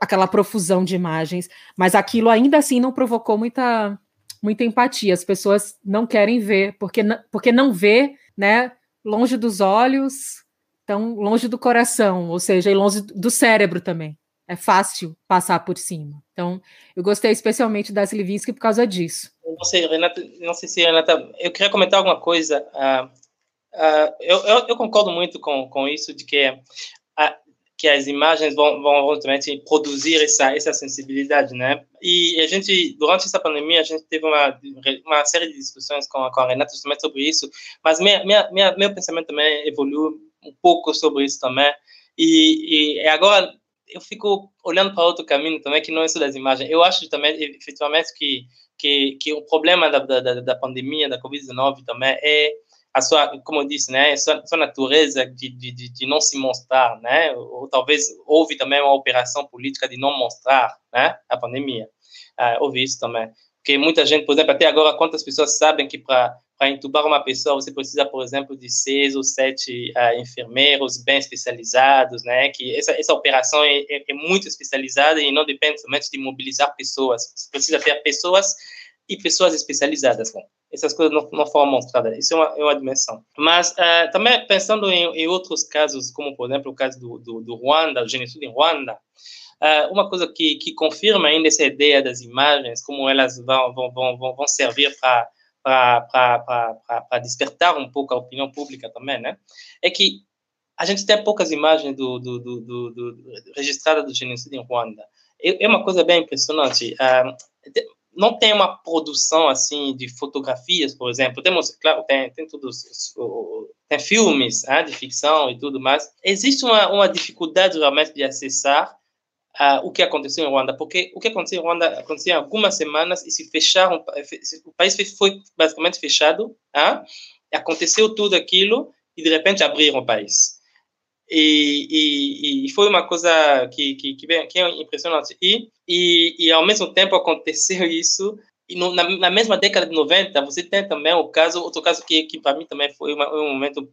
Aquela profusão de imagens, mas aquilo ainda assim não provocou muita muita empatia. As pessoas não querem ver, porque porque não vê, né, longe dos olhos, tão longe do coração, ou seja, e longe do cérebro também é fácil passar por cima. Então, eu gostei especialmente da Slivinsky por causa disso. Não sei, Renata, não sei se Renata, eu queria comentar alguma coisa. Uh, uh, eu, eu, eu, concordo muito com, com isso de que uh, que as imagens vão, vão realmente produzir essa essa sensibilidade, né? E a gente durante essa pandemia a gente teve uma uma série de discussões com a, com a Renata justamente sobre isso, mas minha, minha, minha meu pensamento também evoluiu um pouco sobre isso também. E, e agora eu fico olhando para outro caminho também, que não é isso das imagens. Eu acho também, efetivamente, que, que, que o problema da, da, da pandemia, da Covid-19 também é a sua, como eu disse, né, a sua, a sua natureza de, de, de, não se mostrar, né, ou talvez houve também uma operação política de não mostrar, né, a pandemia. Ah, houve isso também. Porque muita gente, por exemplo, até agora, quantas pessoas sabem que para para entubar uma pessoa, você precisa, por exemplo, de seis ou sete uh, enfermeiros bem especializados, né? Que essa, essa operação é, é, é, muito especializada e não depende somente de mobilizar pessoas. Você precisa ter pessoas e pessoas especializadas. Bom, essas coisas não, não foram mostradas. Isso é uma, é uma dimensão. Mas uh, também pensando em, em, outros casos, como, por exemplo, o caso do, do, do Ruanda, o genocídio em Ruanda, uh, uma coisa que, que confirma ainda essa ideia das imagens, como elas vão, vão, vão, vão servir para para despertar um pouco a opinião pública também, né? É que a gente tem poucas imagens do, do, do, do, do registradas do genocídio em Ruanda. É, uma coisa bem impressionante. Uh, não tem uma produção assim de fotografias, por exemplo. Temos, claro, tem, tem tudo, tem filmes né, de ficção e tudo mais. Existe uma, uma dificuldade realmente de acessar uh, o que aconteceu em Ruanda, porque o que aconteceu em Ruanda aconteceu em algumas semanas e se fecharam, o país foi basicamente fechado, uh, aconteceu tudo aquilo e de repente abriram o país. E, e, e foi uma coisa que, que, que, que é impressionante. E, e, e, ao mesmo tempo aconteceu isso, e no, na, na, mesma década de 90, você tem também o caso, outro caso que, que para mim também foi uma, um momento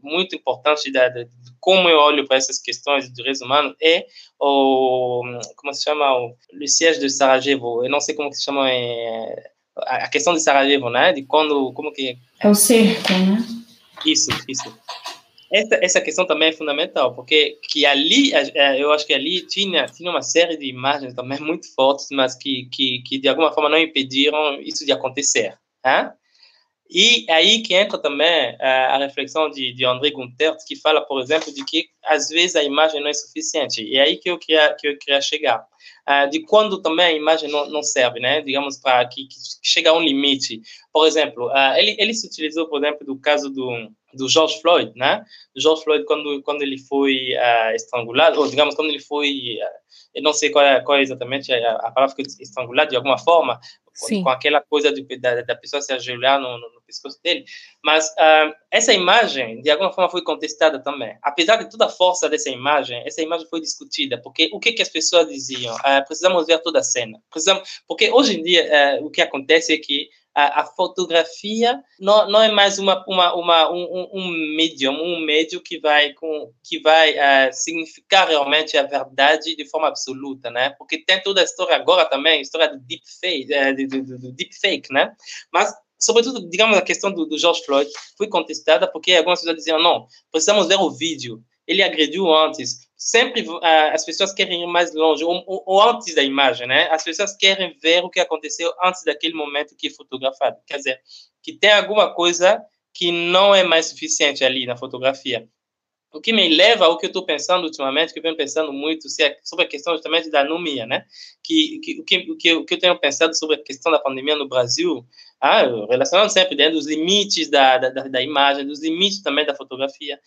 muito importante de, de, de, como eu olho para essas questões de direitos humanos é o como se chama o le siège de Sarajevo eu não sei como se chama é, a questão de Sarajevo né de quando como que é o cerco né isso isso essa, essa questão também é fundamental, porque que ali, é, eu acho que ali tinha, tinha uma série de imagens também muito fortes, mas que, que, que de alguma forma não impediram isso de acontecer. Hein? E aí que entra também a reflexão de, de André Gunther, que fala, por exemplo, de que às vezes a imagem não é suficiente. E é aí que eu queria, que eu queria chegar. Uh, de quando também a imagem não, não serve, né? Digamos, para que, que chega a um limite. Por exemplo, uh, ele, ele se utilizou, por exemplo, do caso do, do George Floyd, né? Do George Floyd, quando, quando ele foi uh, estrangulado, ou digamos, quando ele foi. eu não sei qual é, qual é exatamente a, a palavra que estrangulado, de alguma forma, Sim. com aquela coisa de, da, da pessoa se ajoelhar no, no, no pescoço dele. Mas uh, essa imagem, de alguma forma, foi contestada também. Apesar de toda a força dessa imagem, essa imagem foi discutida, porque o que, que as pessoas diziam? Uh, precisamos ver toda a cena. Precisamos, porque hoje em dia, uh, o que acontece é que a, a, fotografia não, não é mais uma, uma, uma um, um médium, um médio que vai com que vai uh, significar realmente a verdade de forma absoluta, né? Porque tem toda a história agora também, a história do deepfake, do, do, do deepfake, né? Mas sobretudo, digamos, a questão do, do George Floyd foi contestada porque algumas pessoas diziam não, precisamos ver o vídeo. Ele agrediu antes, sempre uh, as pessoas querem ir mais longe, ou, ou, antes da imagem, né? As pessoas querem ver o que aconteceu antes daquele momento que é fotografado. Quer dizer, que tem alguma coisa que não é mais suficiente ali na fotografia. O que me leva ao que eu estou pensando ultimamente, que eu venho pensando muito é sobre a questão justamente da anomia, né? Que, que, o, que, o, que, o que eu tenho pensado sobre a questão da pandemia no Brasil, ah, relacionando sempre dentro dos limites da, da, da imagem, dos limites também da fotografia.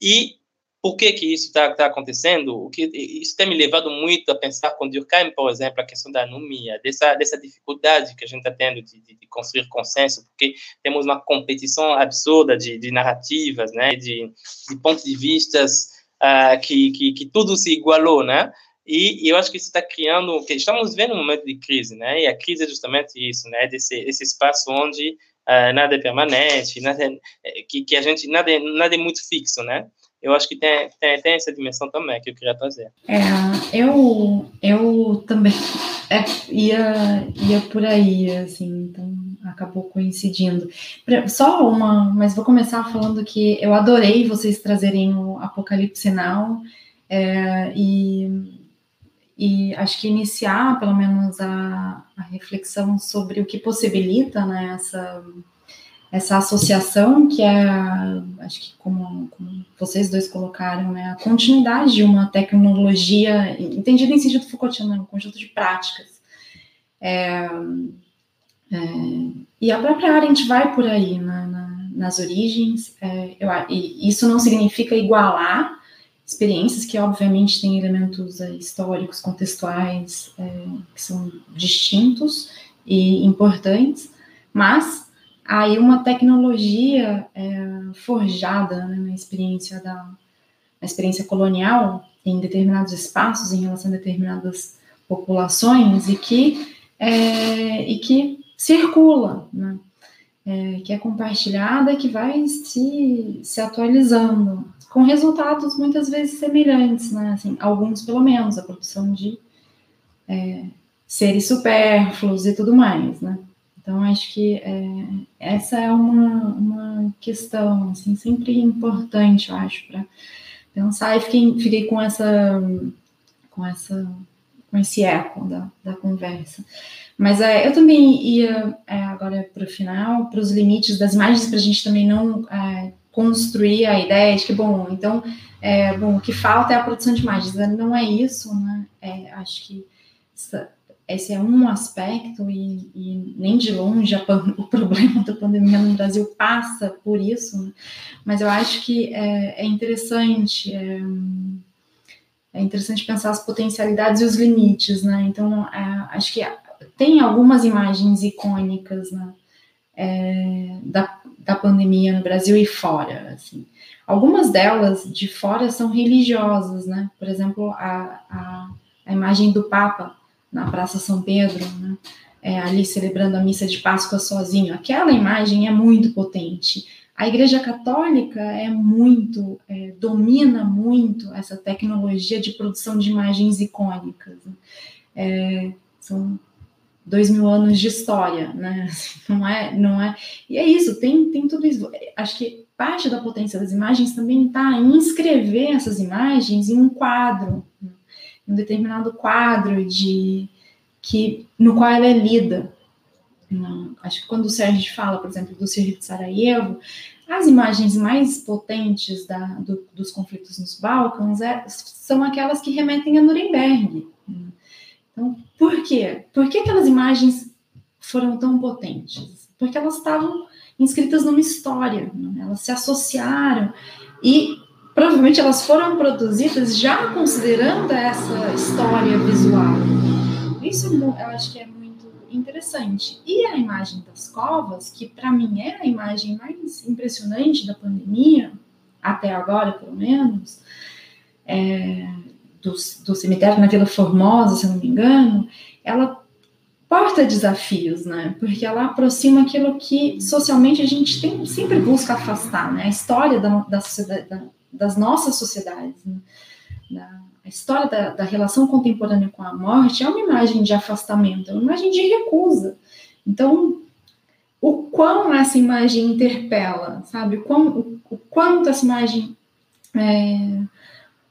E por que que isso está tá acontecendo? O que isso tem me levado muito a pensar com Durkheim, por exemplo, a questão da anomia, dessa dessa dificuldade que a gente está tendo de, de, de, construir consenso, porque temos uma competição absurda de, de narrativas, né, de, pontos de vistas uh, que, que que tudo se igualou, né? E, e eu acho que isso está criando, que estamos vendo um momento de crise, né? E a crise é justamente isso, né? Desse esse espaço onde uh, nada é permanente, nada é, que que a gente nada é, nada é muito fixo, né? Eu acho que tem, tem, tem, essa dimensão também que eu queria trazer. É, eu, eu também é, ia, ia por aí, assim, então acabou coincidindo. Só uma, mas vou começar falando que eu adorei vocês trazerem o Apocalipse Now, é, e, e acho que iniciar, pelo menos, a, a reflexão sobre o que possibilita né, essa essa associação que é, acho que como, como, vocês dois colocaram, né, a continuidade de uma tecnologia, entendida em sentido Foucaultiano, um conjunto de práticas. É, é, e a própria área a gente vai por aí né, na, nas origens, é, eu, isso não significa igualar experiências que obviamente têm elementos é, históricos, contextuais, é, que são distintos e importantes, mas aí uma tecnologia é, forjada né, na experiência da na experiência colonial em determinados espaços em relação a determinadas populações e que é, e que circula, né? É, que é compartilhada, que vai se, se atualizando, com resultados muitas vezes semelhantes, né? Assim, alguns pelo menos, a produção de é, seres supérfluos e tudo mais, né? Então, acho que é, essa é uma, uma questão, assim, sempre importante, eu acho, para pensar. E fiquei, fiquei com essa, com essa, com esse eco da, da conversa. Mas é, eu também ia é, agora para o final, para os limites das imagens, para a gente também não é, construir a ideia de que, bom, então, é, bom, o que falta é a produção de imagens. Não é isso, né? É, acho que esse é um aspecto e, e nem de longe o problema da pandemia no Brasil passa por isso, né? mas eu acho que é, é interessante é, é, interessante pensar as potencialidades e os limites, né? Então é, acho que tem algumas imagens icônicas né? É, da, da pandemia no Brasil e fora, assim. Algumas delas de fora são religiosas, né? Por exemplo, a, a, a imagem do Papa na Praça São Pedro, né? é, ali celebrando a missa de Páscoa sozinho. Aquela imagem é muito potente. a Igreja Católica é muito, é, domina muito essa tecnologia de produção de imagens icônicas. É, são dois mil anos de história, né? Não é, não é. E é isso, tem, tem tudo isso. Acho que parte da potência das imagens também está em inscrever essas imagens em um quadro, um determinado quadro de que no qual ela é lida. Acho que quando o Sérgio fala, por exemplo, do Sirri de Sarajevo, as imagens mais potentes da, do, dos conflitos nos Balcãs é, são aquelas que remetem a Nuremberg. Então, por quê? Por que aquelas imagens foram tão potentes? Porque elas estavam inscritas numa história, né? elas se associaram e provavelmente elas foram produzidas já considerando essa história visual. Isso eu acho que é muito interessante. E a imagem das covas, que para mim é a imagem mais impressionante da pandemia, até agora pelo menos, é, do, do cemitério na Vila Formosa, se eu não me engano, ela porta desafios, né? Porque ela aproxima aquilo que socialmente a gente tem, sempre busca afastar, né? A história da, da, da, das nossas sociedades, né? a história da, da, relação contemporânea com a morte é uma imagem de afastamento, é uma imagem de recusa. Então, o quão essa imagem interpela, sabe? O, quão, o, o quanto essa imagem é,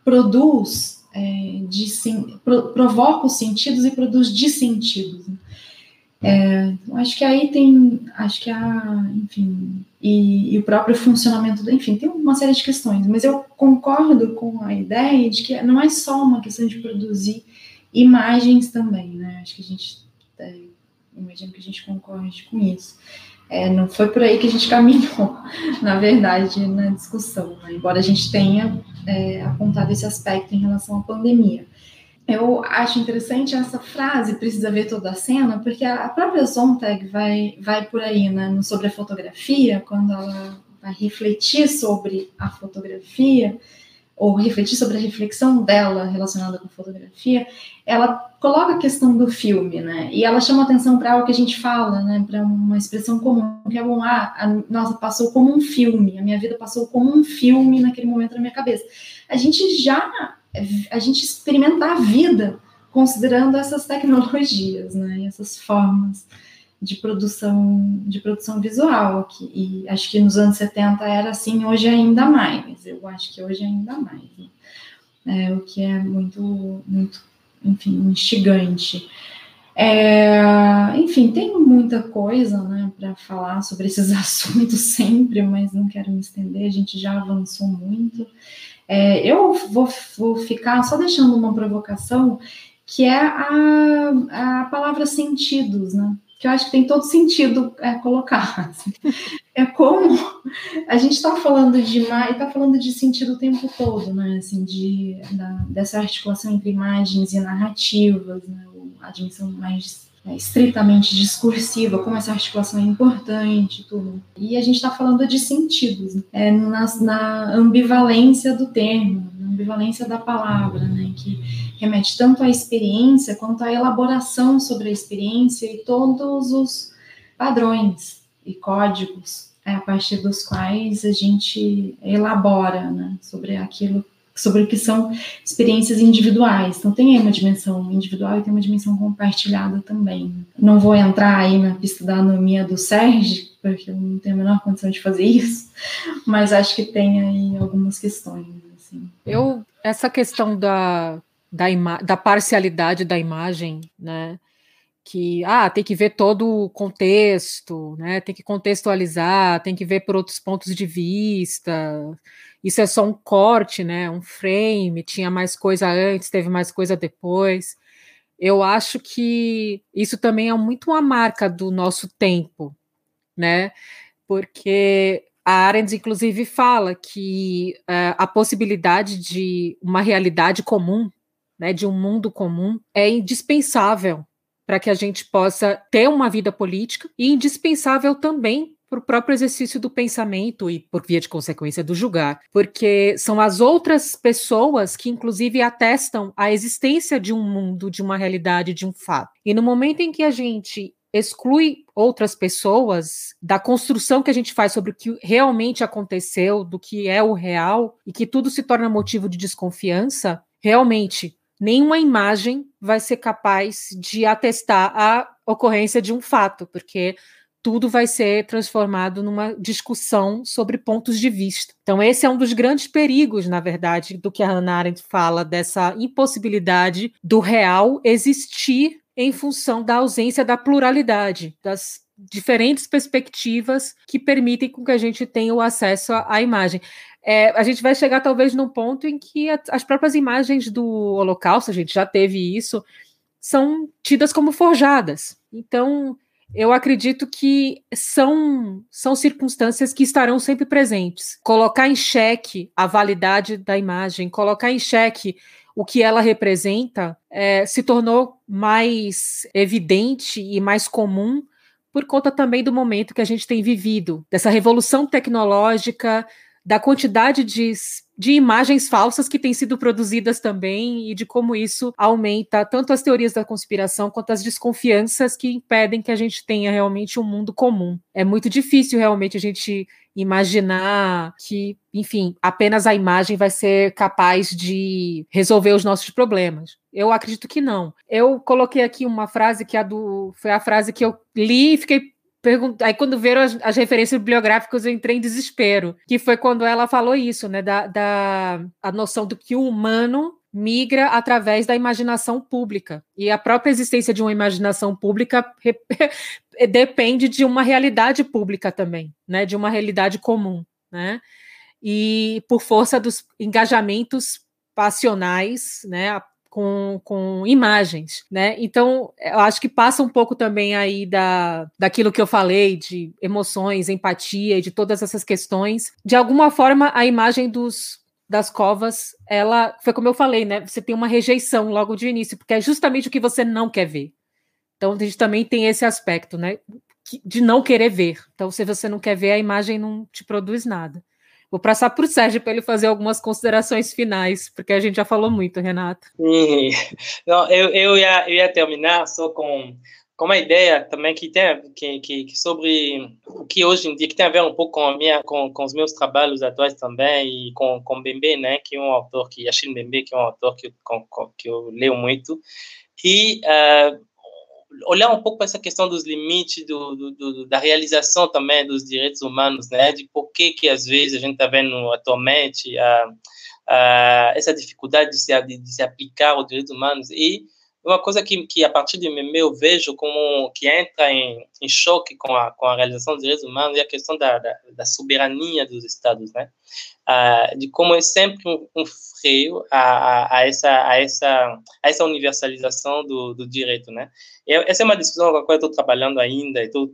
produz é, de, pro, provoca os sentidos e produz dissentidos. Né? É, acho que aí tem, acho que a, enfim, e, e, o próprio funcionamento, enfim, tem uma série de questões, mas eu concordo com a ideia de que não é só uma questão de produzir imagens também, né? Acho que a gente, é, imagino que a gente concorde com isso. É, não foi por aí que a gente caminhou, na verdade, na discussão, né? embora a gente tenha é, apontado esse aspecto em relação à pandemia. Eu acho interessante essa frase, precisa ver toda a cena, porque a própria Zontag vai, vai por aí, né, sobre a fotografia, quando ela vai refletir sobre a fotografia, ou refletir sobre a reflexão dela relacionada com fotografia, ela coloca a questão do filme, né? E ela chama atenção para algo que a gente fala, né? Para uma expressão comum, que é bom, ah, a nossa passou como um filme, a minha vida passou como um filme naquele momento na minha cabeça. A gente já a gente experimentar a vida considerando essas tecnologias, né? Essas formas de produção de produção visual que e acho que nos anos 70 era assim hoje ainda mais eu acho que hoje ainda mais né? é, o que é muito muito enfim instigante é, enfim tem muita coisa né para falar sobre esses assuntos sempre mas não quero me estender a gente já avançou muito é, eu vou, vou ficar só deixando uma provocação que é a, a palavra sentidos né que eu acho que tem todo sentido é, colocar. Assim. É como a gente está falando de e está falando de sentido o tempo todo, né? Assim, de, da, dessa articulação entre imagens e narrativas, né? a dimensão mais é, estritamente discursiva, como essa articulação é importante, tudo. E a gente está falando de sentidos, né? é, na, na ambivalência do termo, na ambivalência da palavra, né? Que remete tanto à experiência quanto à elaboração sobre a experiência e todos os padrões e códigos é, a partir dos quais a gente elabora né, sobre aquilo, sobre o que são experiências individuais. Então tem uma dimensão individual e tem uma dimensão compartilhada também. Não vou entrar aí na pista da anomia do Sérgio, porque eu não tenho a menor condição de fazer isso, mas acho que tem aí algumas questões. Assim. Eu, essa questão da da, da parcialidade da imagem, né? Que ah, tem que ver todo o contexto, né? Tem que contextualizar, tem que ver por outros pontos de vista. Isso é só um corte, né? Um frame, tinha mais coisa antes, teve mais coisa depois. Eu acho que isso também é muito uma marca do nosso tempo, né? Porque a Arendt, inclusive, fala que uh, a possibilidade de uma realidade comum né, de um mundo comum, é indispensável para que a gente possa ter uma vida política e indispensável também para o próprio exercício do pensamento e, por via de consequência, do julgar, porque são as outras pessoas que, inclusive, atestam a existência de um mundo, de uma realidade, de um fato. E no momento em que a gente exclui outras pessoas da construção que a gente faz sobre o que realmente aconteceu, do que é o real, e que tudo se torna motivo de desconfiança, realmente nenhuma imagem vai ser capaz de atestar a ocorrência de um fato, porque tudo vai ser transformado numa discussão sobre pontos de vista. Então, esse é um dos grandes perigos, na verdade, do que a Hannah Arendt fala, dessa impossibilidade do real existir em função da ausência da pluralidade, das diferentes perspectivas que permitem com que a gente tenha o acesso à, imagem. É, a gente vai chegar talvez num ponto em que as próprias imagens do Holocausto, a gente já teve isso, são tidas como forjadas. Então, eu acredito que são, são circunstâncias que estarão sempre presentes. Colocar em xeque a validade da imagem, colocar em xeque o que ela representa, é, se tornou mais evidente e mais comum por conta também do momento que a gente tem vivido, dessa revolução tecnológica, da quantidade de, de imagens falsas que têm sido produzidas também e de como isso aumenta tanto as teorias da conspiração quanto as desconfianças que impedem que a gente tenha realmente um mundo comum. É muito difícil realmente a gente imaginar que, enfim, apenas a imagem vai ser capaz de resolver os nossos problemas. Eu acredito que não. Eu coloquei aqui uma frase que é a do foi a frase que eu li e fiquei Aí, quando viram as, as, referências bibliográficas, eu entrei em desespero. Que foi quando ela falou isso, né? Da, da a noção do que o humano migra através da imaginação pública. E a própria existência de uma imaginação pública depende de uma realidade pública também, né? De uma realidade comum, né? E por força dos engajamentos passionais, né? Com, com imagens, né? Então, eu acho que passa um pouco também aí da, daquilo que eu falei, de emoções, empatia e de todas essas questões. De alguma forma, a imagem dos, das covas, ela foi como eu falei, né? Você tem uma rejeição logo de início, porque é justamente o que você não quer ver. Então, a gente também tem esse aspecto, né? De não querer ver. Então, se você não quer ver, a imagem não te produz nada. Vou passar para o Sérgio para ele fazer algumas considerações finais, porque a gente já falou muito, Renato. Não, eu, eu, ia, eu ia terminar só com, com uma ideia também que tem que, que, que, sobre o que hoje em dia que tem a ver um pouco com a minha com, com os meus trabalhos atuais também e com com Bembe, né, que é um autor que Achille Bembe, que é um autor que com, que eu leio muito e uh, olhar um pouco para essa questão dos limites do, do, do, da realização também dos direitos humanos, né? De por que que às vezes a gente está vendo atualmente a, a, essa dificuldade de se, de, de se aplicar os direitos humanos e uma coisa que, que a partir de mim eu vejo como que entra em, em choque com a, com a realização dos direitos humanos é a questão da, da, da soberania dos estados, né? Ah, de como é sempre um, um a, a, a, essa, a, essa, a essa universalização do, do direito, né? Eu, essa é uma discussão com a qual eu estou trabalhando ainda, estou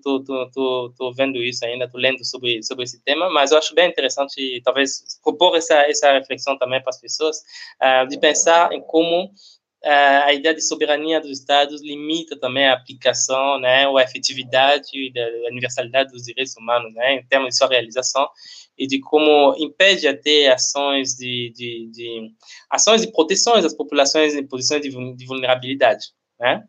vendo isso ainda, estou lendo sobre, sobre esse tema, mas eu acho bem interessante, talvez, propor essa, essa reflexão também para as pessoas, uh, de pensar em como a ideia de soberania dos estados limita também a aplicação, né, ou a efetividade da universalidade dos direitos humanos, né, em termos de sua realização e de como impede até ações de, de, de ações de proteção das populações em posições de, de vulnerabilidade, né?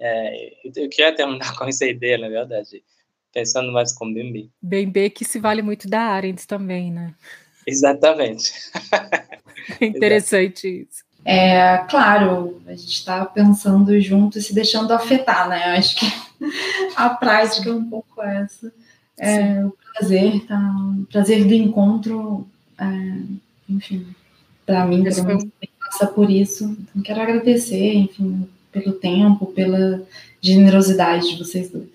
É, eu queria terminar com essa ideia, na verdade, pensando mais como Bembe. Bembe que se vale muito da Arendt também, né? Exatamente. interessante isso. É, claro, a gente está pensando junto e se deixando afetar, né? Eu acho que a prática é um pouco essa. É, o prazer, tá? O prazer do encontro, é, enfim, para mim, pelo menos, passa por isso. Então, quero agradecer, enfim, pelo tempo, pela generosidade de vocês dois.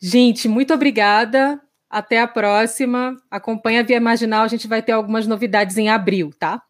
Gente, muito obrigada. Até a próxima. Acompanha a Via Marginal, a gente vai ter algumas novidades em abril, tá?